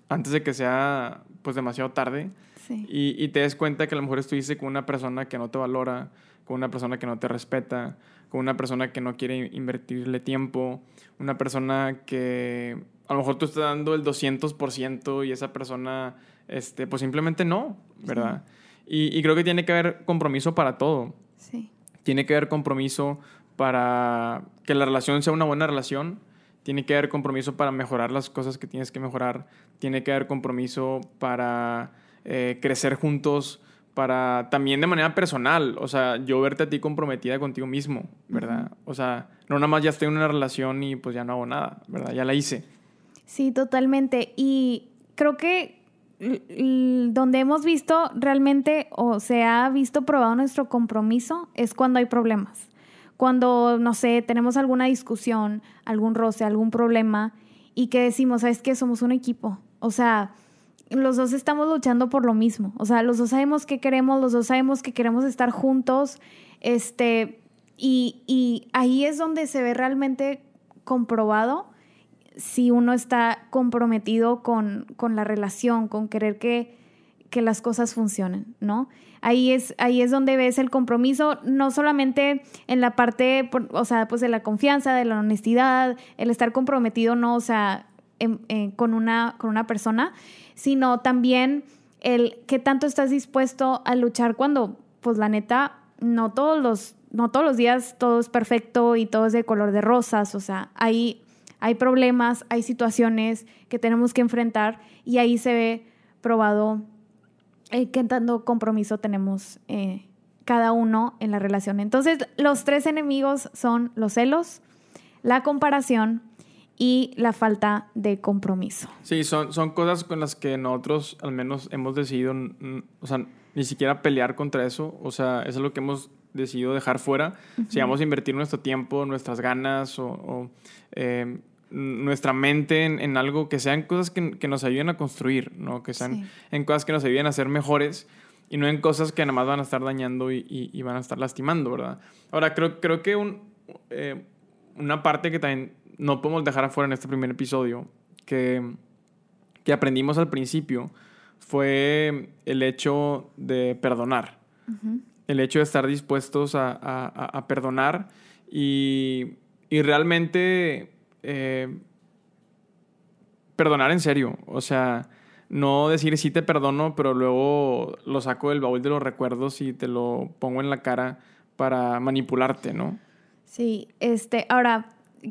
antes de que sea pues demasiado tarde. Sí. Y, y, te des cuenta que a lo mejor estuviste con una persona que no te valora, con una persona que no te respeta, con una persona que no quiere invertirle tiempo, una persona que a lo mejor tú estás dando el 200% y esa persona, este, pues simplemente no, ¿verdad? Sí. Y, y, creo que tiene que haber compromiso para todo. Sí. Tiene que haber compromiso para que la relación sea una buena relación. Tiene que haber compromiso para mejorar las cosas que tienes que mejorar. Tiene que haber compromiso para eh, crecer juntos, para también de manera personal, o sea, yo verte a ti comprometida contigo mismo, ¿verdad? Uh -huh. O sea, no nada más ya estoy en una relación y pues ya no hago nada, ¿verdad? Ya la hice. Sí, totalmente. Y creo que donde hemos visto realmente o se ha visto probado nuestro compromiso es cuando hay problemas. Cuando, no sé, tenemos alguna discusión, algún roce, algún problema y que decimos, ¿sabes qué? Somos un equipo. O sea, los dos estamos luchando por lo mismo. O sea, los dos sabemos qué queremos, los dos sabemos que queremos estar juntos. Este, y, y ahí es donde se ve realmente comprobado si uno está comprometido con, con la relación, con querer que, que las cosas funcionen, ¿no? Ahí es, ahí es donde ves el compromiso, no solamente en la parte, o sea, pues de la confianza, de la honestidad, el estar comprometido, no, o sea, en, en, con, una, con una persona, sino también el qué tanto estás dispuesto a luchar cuando, pues la neta, no todos los, no todos los días todo es perfecto y todo es de color de rosas, o sea, hay, hay problemas, hay situaciones que tenemos que enfrentar y ahí se ve probado eh, qué tanto compromiso tenemos eh, cada uno en la relación. Entonces, los tres enemigos son los celos, la comparación y la falta de compromiso. Sí, son, son cosas con las que nosotros al menos hemos decidido, o sea, ni siquiera pelear contra eso, o sea, eso es lo que hemos decidido dejar fuera. Uh -huh. Si vamos a invertir nuestro tiempo, nuestras ganas o, o eh, nuestra mente en, en, algo que sean cosas que, que, nos ayuden a construir, ¿no? Que sean sí. en cosas que nos ayuden a ser mejores y no en cosas que nada más van a estar dañando y, y, y van a estar lastimando, ¿verdad? Ahora, creo, creo que un, eh, una parte que también no podemos dejar afuera en este primer episodio, que, que aprendimos al principio, fue el hecho de perdonar. Uh -huh. El hecho de estar dispuestos a, a, a perdonar y, y realmente eh, perdonar en serio. O sea, no decir sí te perdono, pero luego lo saco del baúl de los recuerdos y te lo pongo en la cara para manipularte, ¿no? Sí, este, ahora,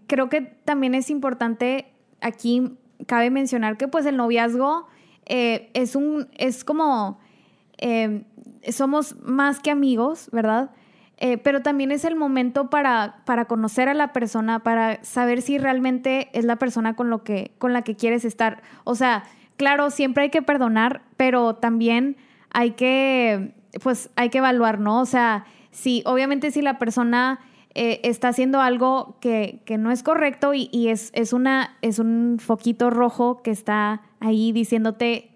creo que también es importante aquí, cabe mencionar que pues el noviazgo eh, es un, es como, eh, somos más que amigos, ¿verdad? Eh, pero también es el momento para, para conocer a la persona, para saber si realmente es la persona con, lo que, con la que quieres estar. O sea, claro, siempre hay que perdonar, pero también hay que, pues, hay que evaluar, ¿no? O sea, si, obviamente si la persona eh, está haciendo algo que, que no es correcto y, y es, es, una, es un foquito rojo que está ahí diciéndote,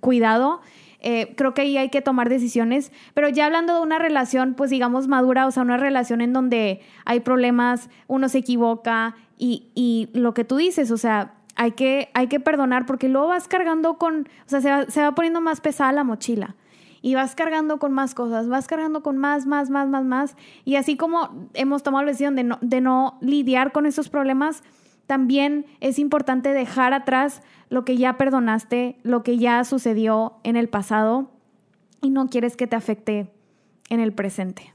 cuidado, eh, creo que ahí hay que tomar decisiones, pero ya hablando de una relación, pues digamos madura, o sea, una relación en donde hay problemas, uno se equivoca y, y lo que tú dices, o sea, hay que, hay que perdonar porque luego vas cargando con, o sea, se va, se va poniendo más pesada la mochila y vas cargando con más cosas, vas cargando con más, más, más, más, más. Y así como hemos tomado la decisión de no, de no lidiar con esos problemas, también es importante dejar atrás lo que ya perdonaste, lo que ya sucedió en el pasado y no quieres que te afecte en el presente,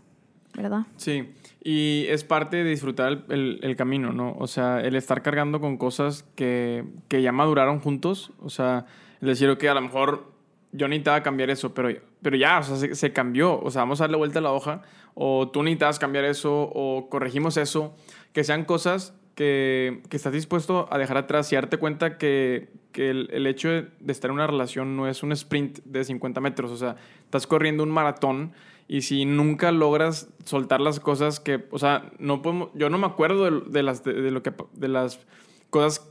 ¿verdad? Sí, y es parte de disfrutar el, el, camino, ¿no? O sea, el estar cargando con cosas que, que ya maduraron juntos, o sea, el decir, ok, a lo mejor yo necesitaba cambiar eso, pero, pero ya, o sea, se, se, cambió, o sea, vamos a darle vuelta a la hoja, o tú necesitabas cambiar eso, o corregimos eso, que sean cosas que, que estás dispuesto a dejar atrás y darte cuenta que, que el, el, hecho de, de, estar en una relación no es un sprint de 50 metros, o sea, estás corriendo un maratón y si nunca logras soltar las cosas que, o sea, no podemos, yo no me acuerdo de, de las, de, de, lo que, de las cosas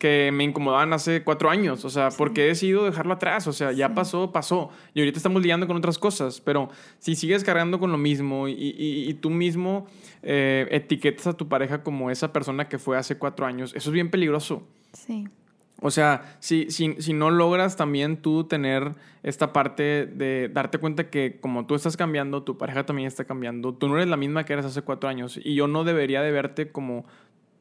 que me incomodaban hace cuatro años, o sea, sí. porque he decidido dejarlo atrás, o sea, ya sí. pasó, pasó, y ahorita estamos lidiando con otras cosas, pero si sigues cargando con lo mismo y, y, y tú mismo eh, etiquetas a tu pareja como esa persona que fue hace cuatro años, eso es bien peligroso. Sí. O sea, si, si, si, no logras también tú tener esta parte de darte cuenta que como tú estás cambiando, tu pareja también está cambiando, tú no eres la misma que eras hace cuatro años y yo no debería de verte como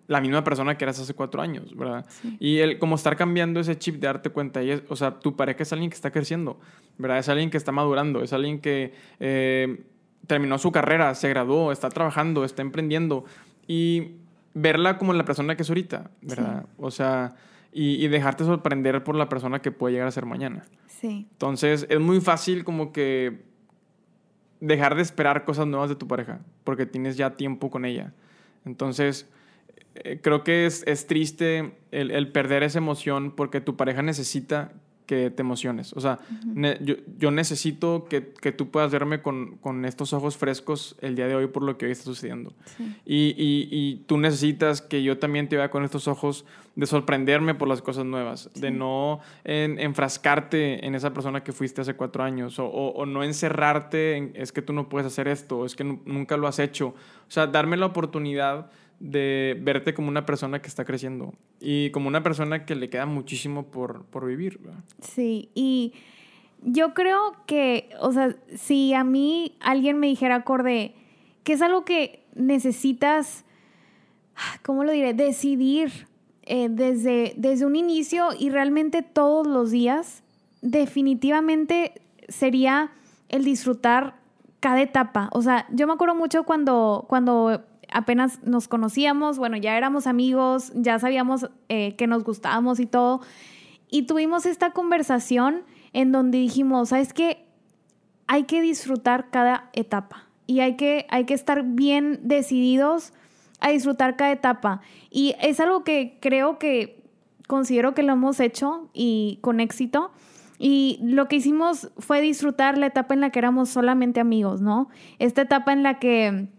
la misma persona que eras hace cuatro años, ¿verdad? Sí. Y el como estar cambiando ese chip de darte cuenta, y es, o sea, tu pareja es alguien que está creciendo, ¿verdad? Es alguien que está madurando, es alguien que eh, terminó su carrera, se graduó, está trabajando, está emprendiendo y verla como la persona que es ahorita, ¿verdad? Sí. O sea y, y, dejarte sorprender por la persona que puede llegar a ser mañana. Sí. Entonces, es muy fácil como que dejar de esperar cosas nuevas de tu pareja, porque tienes ya tiempo con ella. Entonces, eh, creo que es, es triste el, el, perder esa emoción porque tu pareja necesita que te emociones. O sea, uh -huh. ne yo, yo, necesito que, que, tú puedas verme con, con, estos ojos frescos el día de hoy por lo que hoy está sucediendo. Sí. Y, y, y, tú necesitas que yo también te vea con estos ojos de sorprenderme por las cosas nuevas, sí. de no en, enfrascarte en esa persona que fuiste hace cuatro años o, o, o, no encerrarte en es que tú no puedes hacer esto, es que nunca lo has hecho. O sea, darme la oportunidad de verte como una persona que está creciendo y como una persona que le queda muchísimo por, por vivir. Sí, y yo creo que, o sea, si a mí alguien me dijera acorde que es algo que necesitas, ¿cómo lo diré? Decidir eh, desde, desde un inicio y realmente todos los días, definitivamente sería el disfrutar cada etapa. O sea, yo me acuerdo mucho cuando, cuando apenas nos conocíamos, bueno, ya éramos amigos, ya sabíamos eh, que nos gustábamos y todo. Y tuvimos esta conversación en donde dijimos, ¿sabes qué? Hay que disfrutar cada etapa y hay que, hay que estar bien decididos a disfrutar cada etapa. Y es algo que creo que considero que lo hemos hecho y con éxito. Y lo que hicimos fue disfrutar la etapa en la que éramos solamente amigos, ¿no? Esta etapa en la que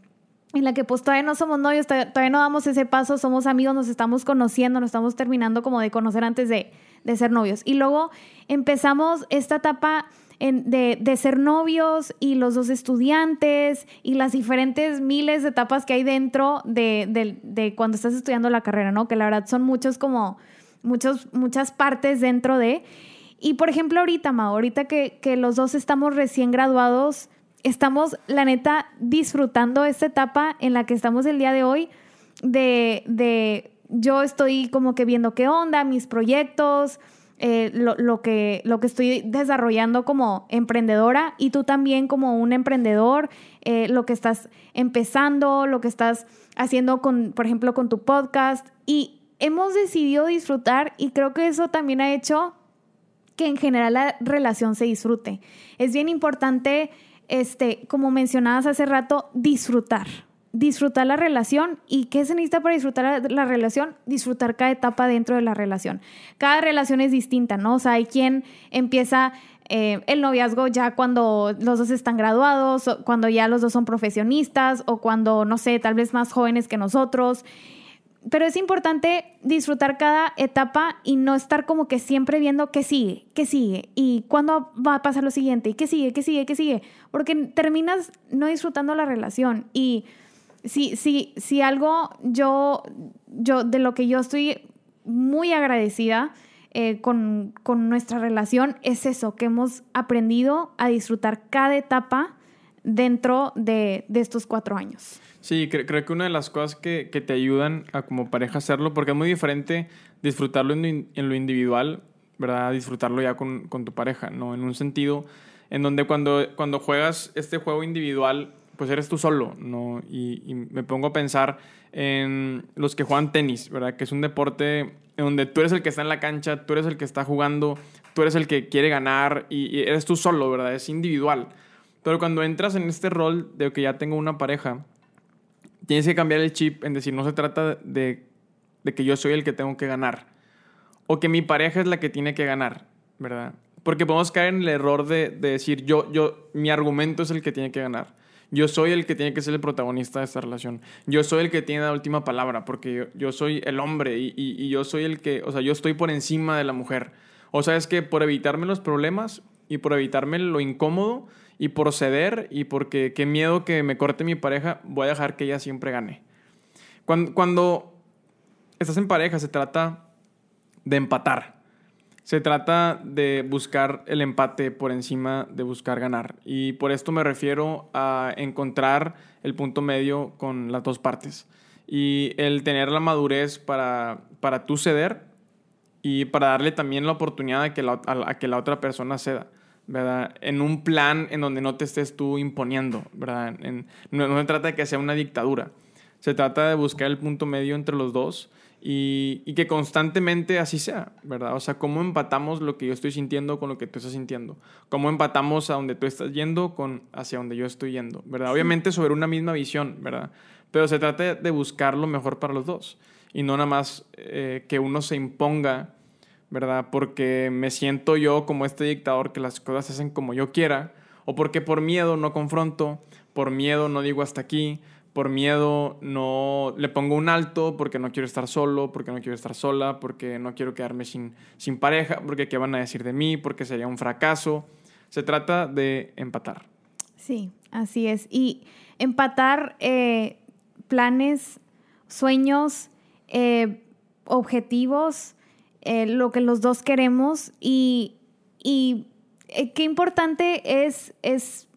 en la que pues todavía no somos novios, todavía no damos ese paso, somos amigos, nos estamos conociendo, nos estamos terminando como de conocer antes de, de ser novios. Y luego empezamos esta etapa de, de, ser novios y los dos estudiantes y las diferentes miles de etapas que hay dentro de, de, de, cuando estás estudiando la carrera, ¿no? Que la verdad son muchos como, muchos, muchas partes dentro de... Y por ejemplo ahorita, Ma, ahorita que, que los dos estamos recién graduados, estamos, la neta, disfrutando esta etapa en la que estamos el día de hoy, de, de yo estoy como que viendo qué onda, mis proyectos, eh, lo, lo, que, lo que estoy desarrollando como emprendedora y tú también como un emprendedor, eh, lo que estás empezando, lo que estás haciendo con, por ejemplo, con tu podcast y hemos decidido disfrutar y creo que eso también ha hecho que en general la relación se disfrute. Es bien importante este, como mencionabas hace rato, disfrutar. Disfrutar la relación. ¿Y qué se necesita para disfrutar la, relación? Disfrutar cada etapa dentro de la relación. Cada relación es distinta, ¿no? O sea, hay quien empieza eh, el noviazgo ya cuando los dos están graduados, cuando ya los dos son profesionistas o cuando, no sé, tal vez más jóvenes que nosotros pero es importante disfrutar cada etapa y no estar como que siempre viendo qué sigue, qué sigue y cuándo va a pasar lo siguiente y qué sigue, qué sigue, qué sigue, porque terminas no disfrutando la relación. Y si, si, si algo yo, yo, de lo que yo estoy muy agradecida eh, con, con nuestra relación es eso, que hemos aprendido a disfrutar cada etapa dentro de, de estos cuatro años. Sí, creo, creo, que una de las cosas que, que, te ayudan a como pareja hacerlo, porque es muy diferente disfrutarlo en, en lo individual, ¿verdad? Disfrutarlo ya con, con, tu pareja, ¿no? En un sentido, en donde cuando, cuando juegas este juego individual, pues eres tú solo, ¿no? Y, y, me pongo a pensar en los que juegan tenis, ¿verdad? Que es un deporte en donde tú eres el que está en la cancha, tú eres el que está jugando, tú eres el que quiere ganar y, y eres tú solo, ¿verdad? Es individual. Pero cuando entras en este rol de que ya tengo una pareja, tienes que cambiar el chip en decir, no se trata de, de que yo soy el que tengo que ganar o que mi pareja es la que tiene que ganar, ¿verdad? Porque podemos caer en el error de, de, decir, yo, yo, mi argumento es el que tiene que ganar. Yo soy el que tiene que ser el protagonista de esta relación. Yo soy el que tiene la última palabra, porque yo, yo soy el hombre y, y, y, yo soy el que, o sea, yo estoy por encima de la mujer. O sea, es que por evitarme los problemas y por evitarme lo incómodo y por ceder y porque qué miedo que me corte mi pareja, voy a dejar que ella siempre gane. Cuando, cuando estás en pareja se trata de empatar. Se trata de buscar el empate por encima de buscar ganar. Y por esto me refiero a encontrar el punto medio con las dos partes. Y el tener la madurez para, para tú ceder y para darle también la oportunidad a que la, a que la otra persona ceda. ¿Verdad? En un plan en donde no te estés tú imponiendo, ¿verdad? En, no, no se trata de que sea una dictadura. Se trata de buscar el punto medio entre los dos y, y, que constantemente así sea, ¿verdad? O sea, cómo empatamos lo que yo estoy sintiendo con lo que tú estás sintiendo. Cómo empatamos a donde tú estás yendo con hacia donde yo estoy yendo, ¿verdad? Sí. Obviamente sobre una misma visión, ¿verdad? Pero se trata de buscar lo mejor para los dos y no nada más eh, que uno se imponga, ¿verdad? Porque me siento yo como este dictador que las cosas hacen como yo quiera o porque por miedo no confronto, por miedo no digo hasta aquí, por miedo no le pongo un alto porque no quiero estar solo, porque no quiero estar sola, porque no quiero quedarme sin, sin pareja, porque qué van a decir de mí, porque sería un fracaso. Se trata de empatar. Sí, así es. Y empatar eh, planes, sueños, eh, objetivos, eh, lo que los dos queremos y, y qué importante es, es,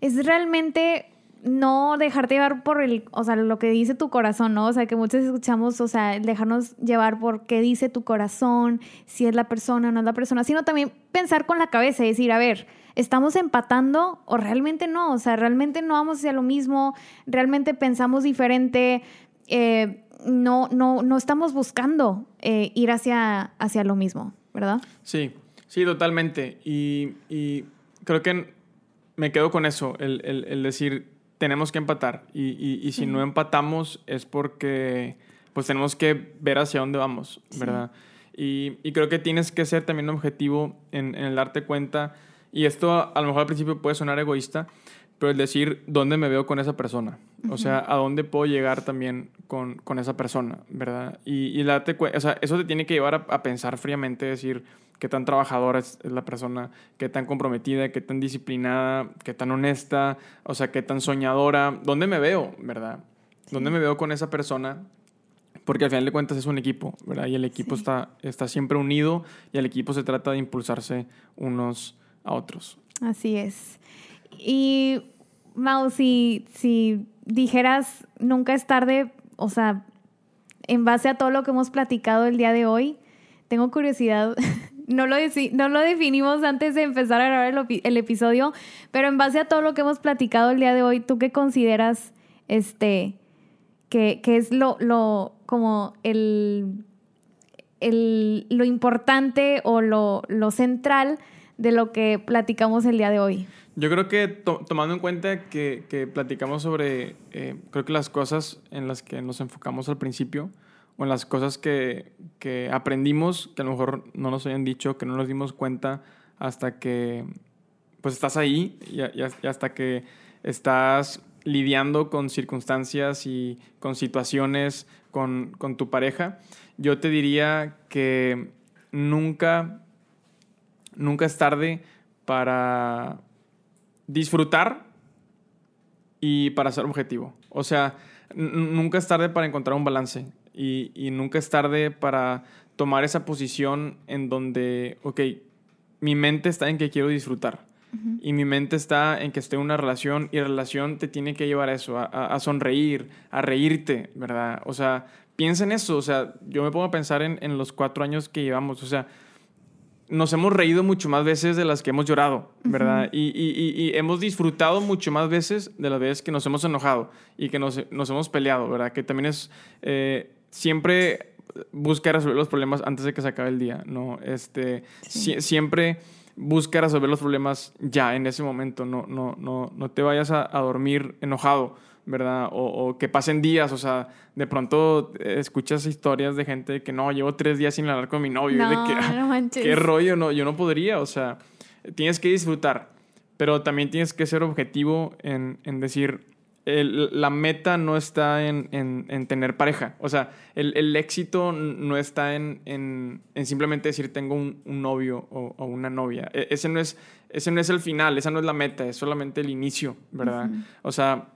es realmente no dejarte llevar por el, o sea, lo que dice tu corazón, ¿no? O sea, que muchos escuchamos, o sea, dejarnos llevar por qué dice tu corazón, si es la persona o no es la persona, sino también pensar con la cabeza y decir, a ver, ¿estamos empatando o realmente no? O sea, realmente no vamos hacia lo mismo, realmente pensamos diferente, eh, no, no, no estamos buscando eh, ir hacia, hacia lo mismo, ¿verdad? Sí, sí, totalmente. Y, y creo que me quedo con eso, el, el, el decir, tenemos que empatar. Y, y, y si no empatamos es porque pues tenemos que ver hacia dónde vamos, ¿verdad? Y, y, creo que tienes que ser también objetivo en, en, el darte cuenta. Y esto a lo mejor al principio puede sonar egoísta, pero el decir dónde me veo con esa persona. Uh -huh. O sea, a dónde puedo llegar también con, con esa persona, ¿verdad? Y, y darte o sea, eso te tiene que llevar a, a pensar fríamente, decir qué tan trabajadora es, la persona, qué tan comprometida, qué tan disciplinada, qué tan honesta, o sea, qué tan soñadora, dónde me veo, ¿verdad? Sí. ¿Dónde me veo con esa persona? Porque al final de cuentas es un equipo, ¿verdad? Y el equipo sí. está, está siempre unido y el equipo se trata de impulsarse unos a otros. Así es. Y, Mau, si, si dijeras nunca es tarde, o sea, en base a todo lo que hemos platicado el día de hoy, tengo curiosidad no lo, no lo definimos antes de empezar a grabar el, el, episodio, pero en base a todo lo que hemos platicado el día de hoy, ¿tú qué consideras este, que, que es lo, lo, como el, el, lo importante o lo, lo central de lo que platicamos el día de hoy? Yo creo que to tomando en cuenta que, que platicamos sobre, eh, creo que las cosas en las que nos enfocamos al principio, o en las cosas que, que, aprendimos, que a lo mejor no nos habían dicho, que no nos dimos cuenta hasta que pues estás ahí y, y, y hasta que estás lidiando con circunstancias y con situaciones con, con, tu pareja, yo te diría que nunca, nunca es tarde para disfrutar y para ser objetivo. O sea, nunca es tarde para encontrar un balance y, y, nunca es tarde para tomar esa posición en donde, ok, mi mente está en que quiero disfrutar. Uh -huh. Y mi mente está en que estoy en una relación y relación te tiene que llevar a eso, a, a, sonreír, a reírte, ¿verdad? O sea, piensa en eso, o sea, yo me pongo a pensar en, en los cuatro años que llevamos, o sea, nos hemos reído mucho más veces de las que hemos llorado, ¿verdad? y, y, y, hemos disfrutado mucho más veces de las veces que nos hemos enojado y que nos, nos hemos peleado, ¿verdad? Que también es eh, siempre buscar resolver los problemas antes de que se acabe el día, ¿no? Este, siempre busca resolver los problemas ya, en ese momento, no, no, no, no te vayas a, a dormir enojado ¿verdad? O, que pasen días, o sea, de pronto escuchas historias de gente que no, llevo tres días sin hablar con mi novio. No, de que, no ¿Qué rollo? No, yo no podría, o sea, tienes que disfrutar, pero también tienes que ser objetivo en, en decir, la meta no está en, en, tener pareja, o sea, el, el éxito no está en, en simplemente decir tengo un, un novio o, o, una novia. E, ese no, es, ese no es el final, esa no es la meta, es solamente el inicio, ¿verdad? O sea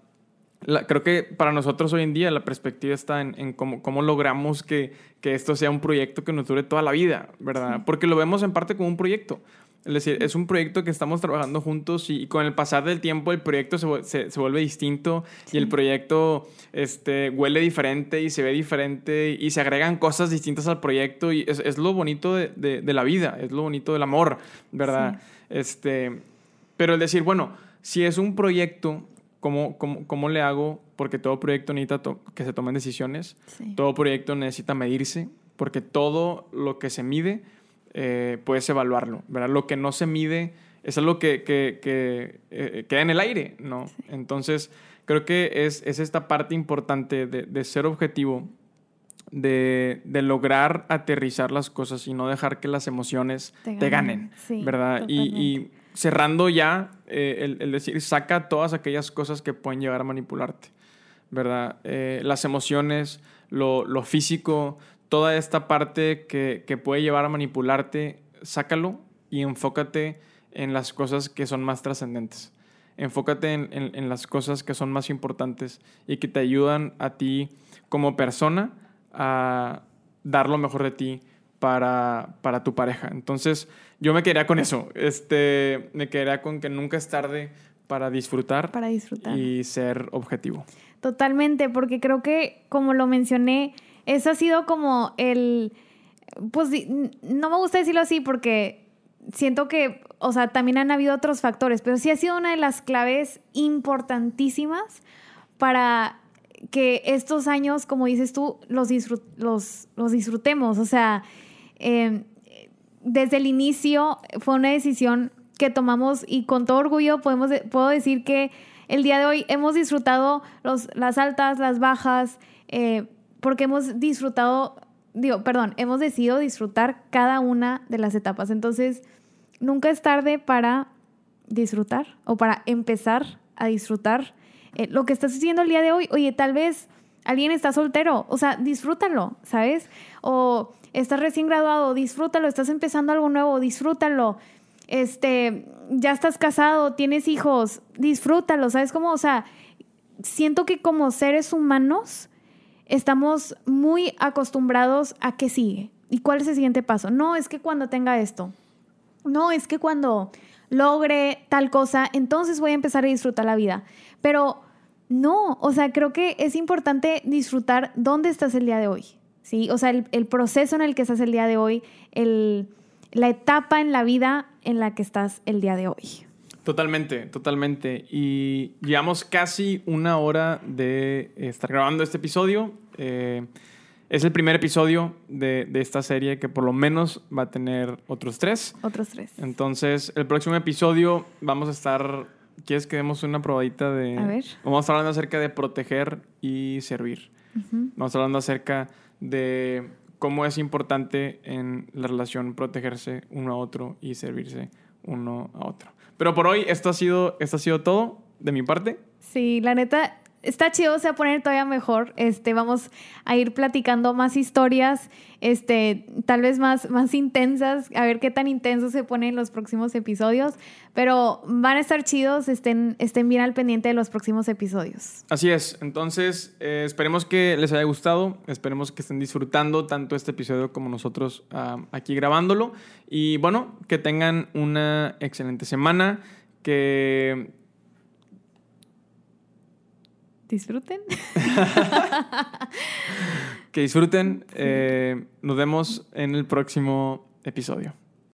creo que para nosotros hoy en día la perspectiva está en, cómo, cómo, logramos que, que, esto sea un proyecto que nos dure toda la vida, ¿verdad? Porque lo vemos en parte como un proyecto. Es decir, es un proyecto que estamos trabajando juntos y, con el pasar del tiempo el proyecto se, se, vuelve distinto y el proyecto este, huele diferente y se ve diferente y se agregan cosas distintas al proyecto y es, es lo bonito de, de, la vida, es lo bonito del amor, ¿verdad? Este, pero el decir, bueno, si es un proyecto ¿Cómo, cómo, cómo le hago? Porque todo proyecto necesita que se tomen decisiones. Todo proyecto necesita medirse, porque todo lo que se mide eh, puedes evaluarlo, ¿verdad? Lo que no se mide es algo que, que, que eh, queda en el aire, ¿no? Entonces, creo que es, es esta parte importante de, de ser objetivo, de, de, lograr aterrizar las cosas y no dejar que las emociones te ganen, ¿verdad? Y, y, cerrando ya, eh, el, decir, saca todas aquellas cosas que pueden llegar a manipularte, ¿verdad? Eh, las emociones, lo, lo, físico, toda esta parte que, que, puede llevar a manipularte, sácalo y enfócate en las cosas que son más trascendentes. Enfócate en, en, en, las cosas que son más importantes y que te ayudan a ti como persona a dar lo mejor de ti para, para tu pareja. Entonces, yo me quedaría con eso. Este, me quedaría con que nunca es tarde para disfrutar. Para disfrutar. Y ser objetivo. Totalmente, porque creo que, como lo mencioné, eso ha sido como el. Pues no me gusta decirlo así porque siento que, o sea, también han habido otros factores, pero sí ha sido una de las claves importantísimas para que estos años, como dices tú, los, disfrutemos. O sea, eh, desde el inicio fue una decisión que tomamos y con todo orgullo podemos, puedo decir que el día de hoy hemos disfrutado los, las altas, las bajas, eh, porque hemos disfrutado, digo, perdón, hemos decidido disfrutar cada una de las etapas. Entonces, nunca es tarde para disfrutar o para empezar a disfrutar eh, lo que estás haciendo el día de hoy. Oye, tal vez alguien está soltero, o sea, disfrútalo, ¿sabes? O estás recién graduado, disfrútalo, estás empezando algo nuevo, disfrútalo. Este, ya estás casado, tienes hijos, disfrútalo, ¿sabes cómo? O sea, siento que como seres humanos estamos muy acostumbrados a qué sigue y cuál es el siguiente paso. No, es que cuando tenga esto. No, es que cuando logre tal cosa, entonces voy a empezar a disfrutar la vida. Pero no, o sea, creo que es importante disfrutar dónde estás el día de hoy. ¿sí? O sea, el, proceso en el que estás el día de hoy, el, la etapa en la vida en la que estás el día de hoy. Totalmente, totalmente. Y llevamos casi una hora de estar grabando este episodio. Eh, es el primer episodio de, de, esta serie que por lo menos va a tener otros tres. Otros tres. Entonces, el próximo episodio vamos a estar... ¿Quieres que demos una probadita de... A ver. Vamos hablando acerca de proteger y servir. Vamos a estar hablando acerca de cómo es importante en la relación protegerse uno a otro y servirse uno a otro. Pero por hoy esto ha sido, esto ha sido todo de mi parte. Sí, la neta, está chido, se va a poner todavía mejor. Este, vamos a ir platicando más historias, este, tal vez más, más intensas, a ver qué tan intensos se ponen los próximos episodios, pero van a estar chidos, estén, estén bien al pendiente de los próximos episodios. Así es, entonces eh, esperemos que les haya gustado, esperemos que estén disfrutando tanto este episodio como nosotros ah, aquí grabándolo y bueno, que tengan una excelente semana, que disfruten. que disfruten. Eh, nos vemos en el próximo episodio.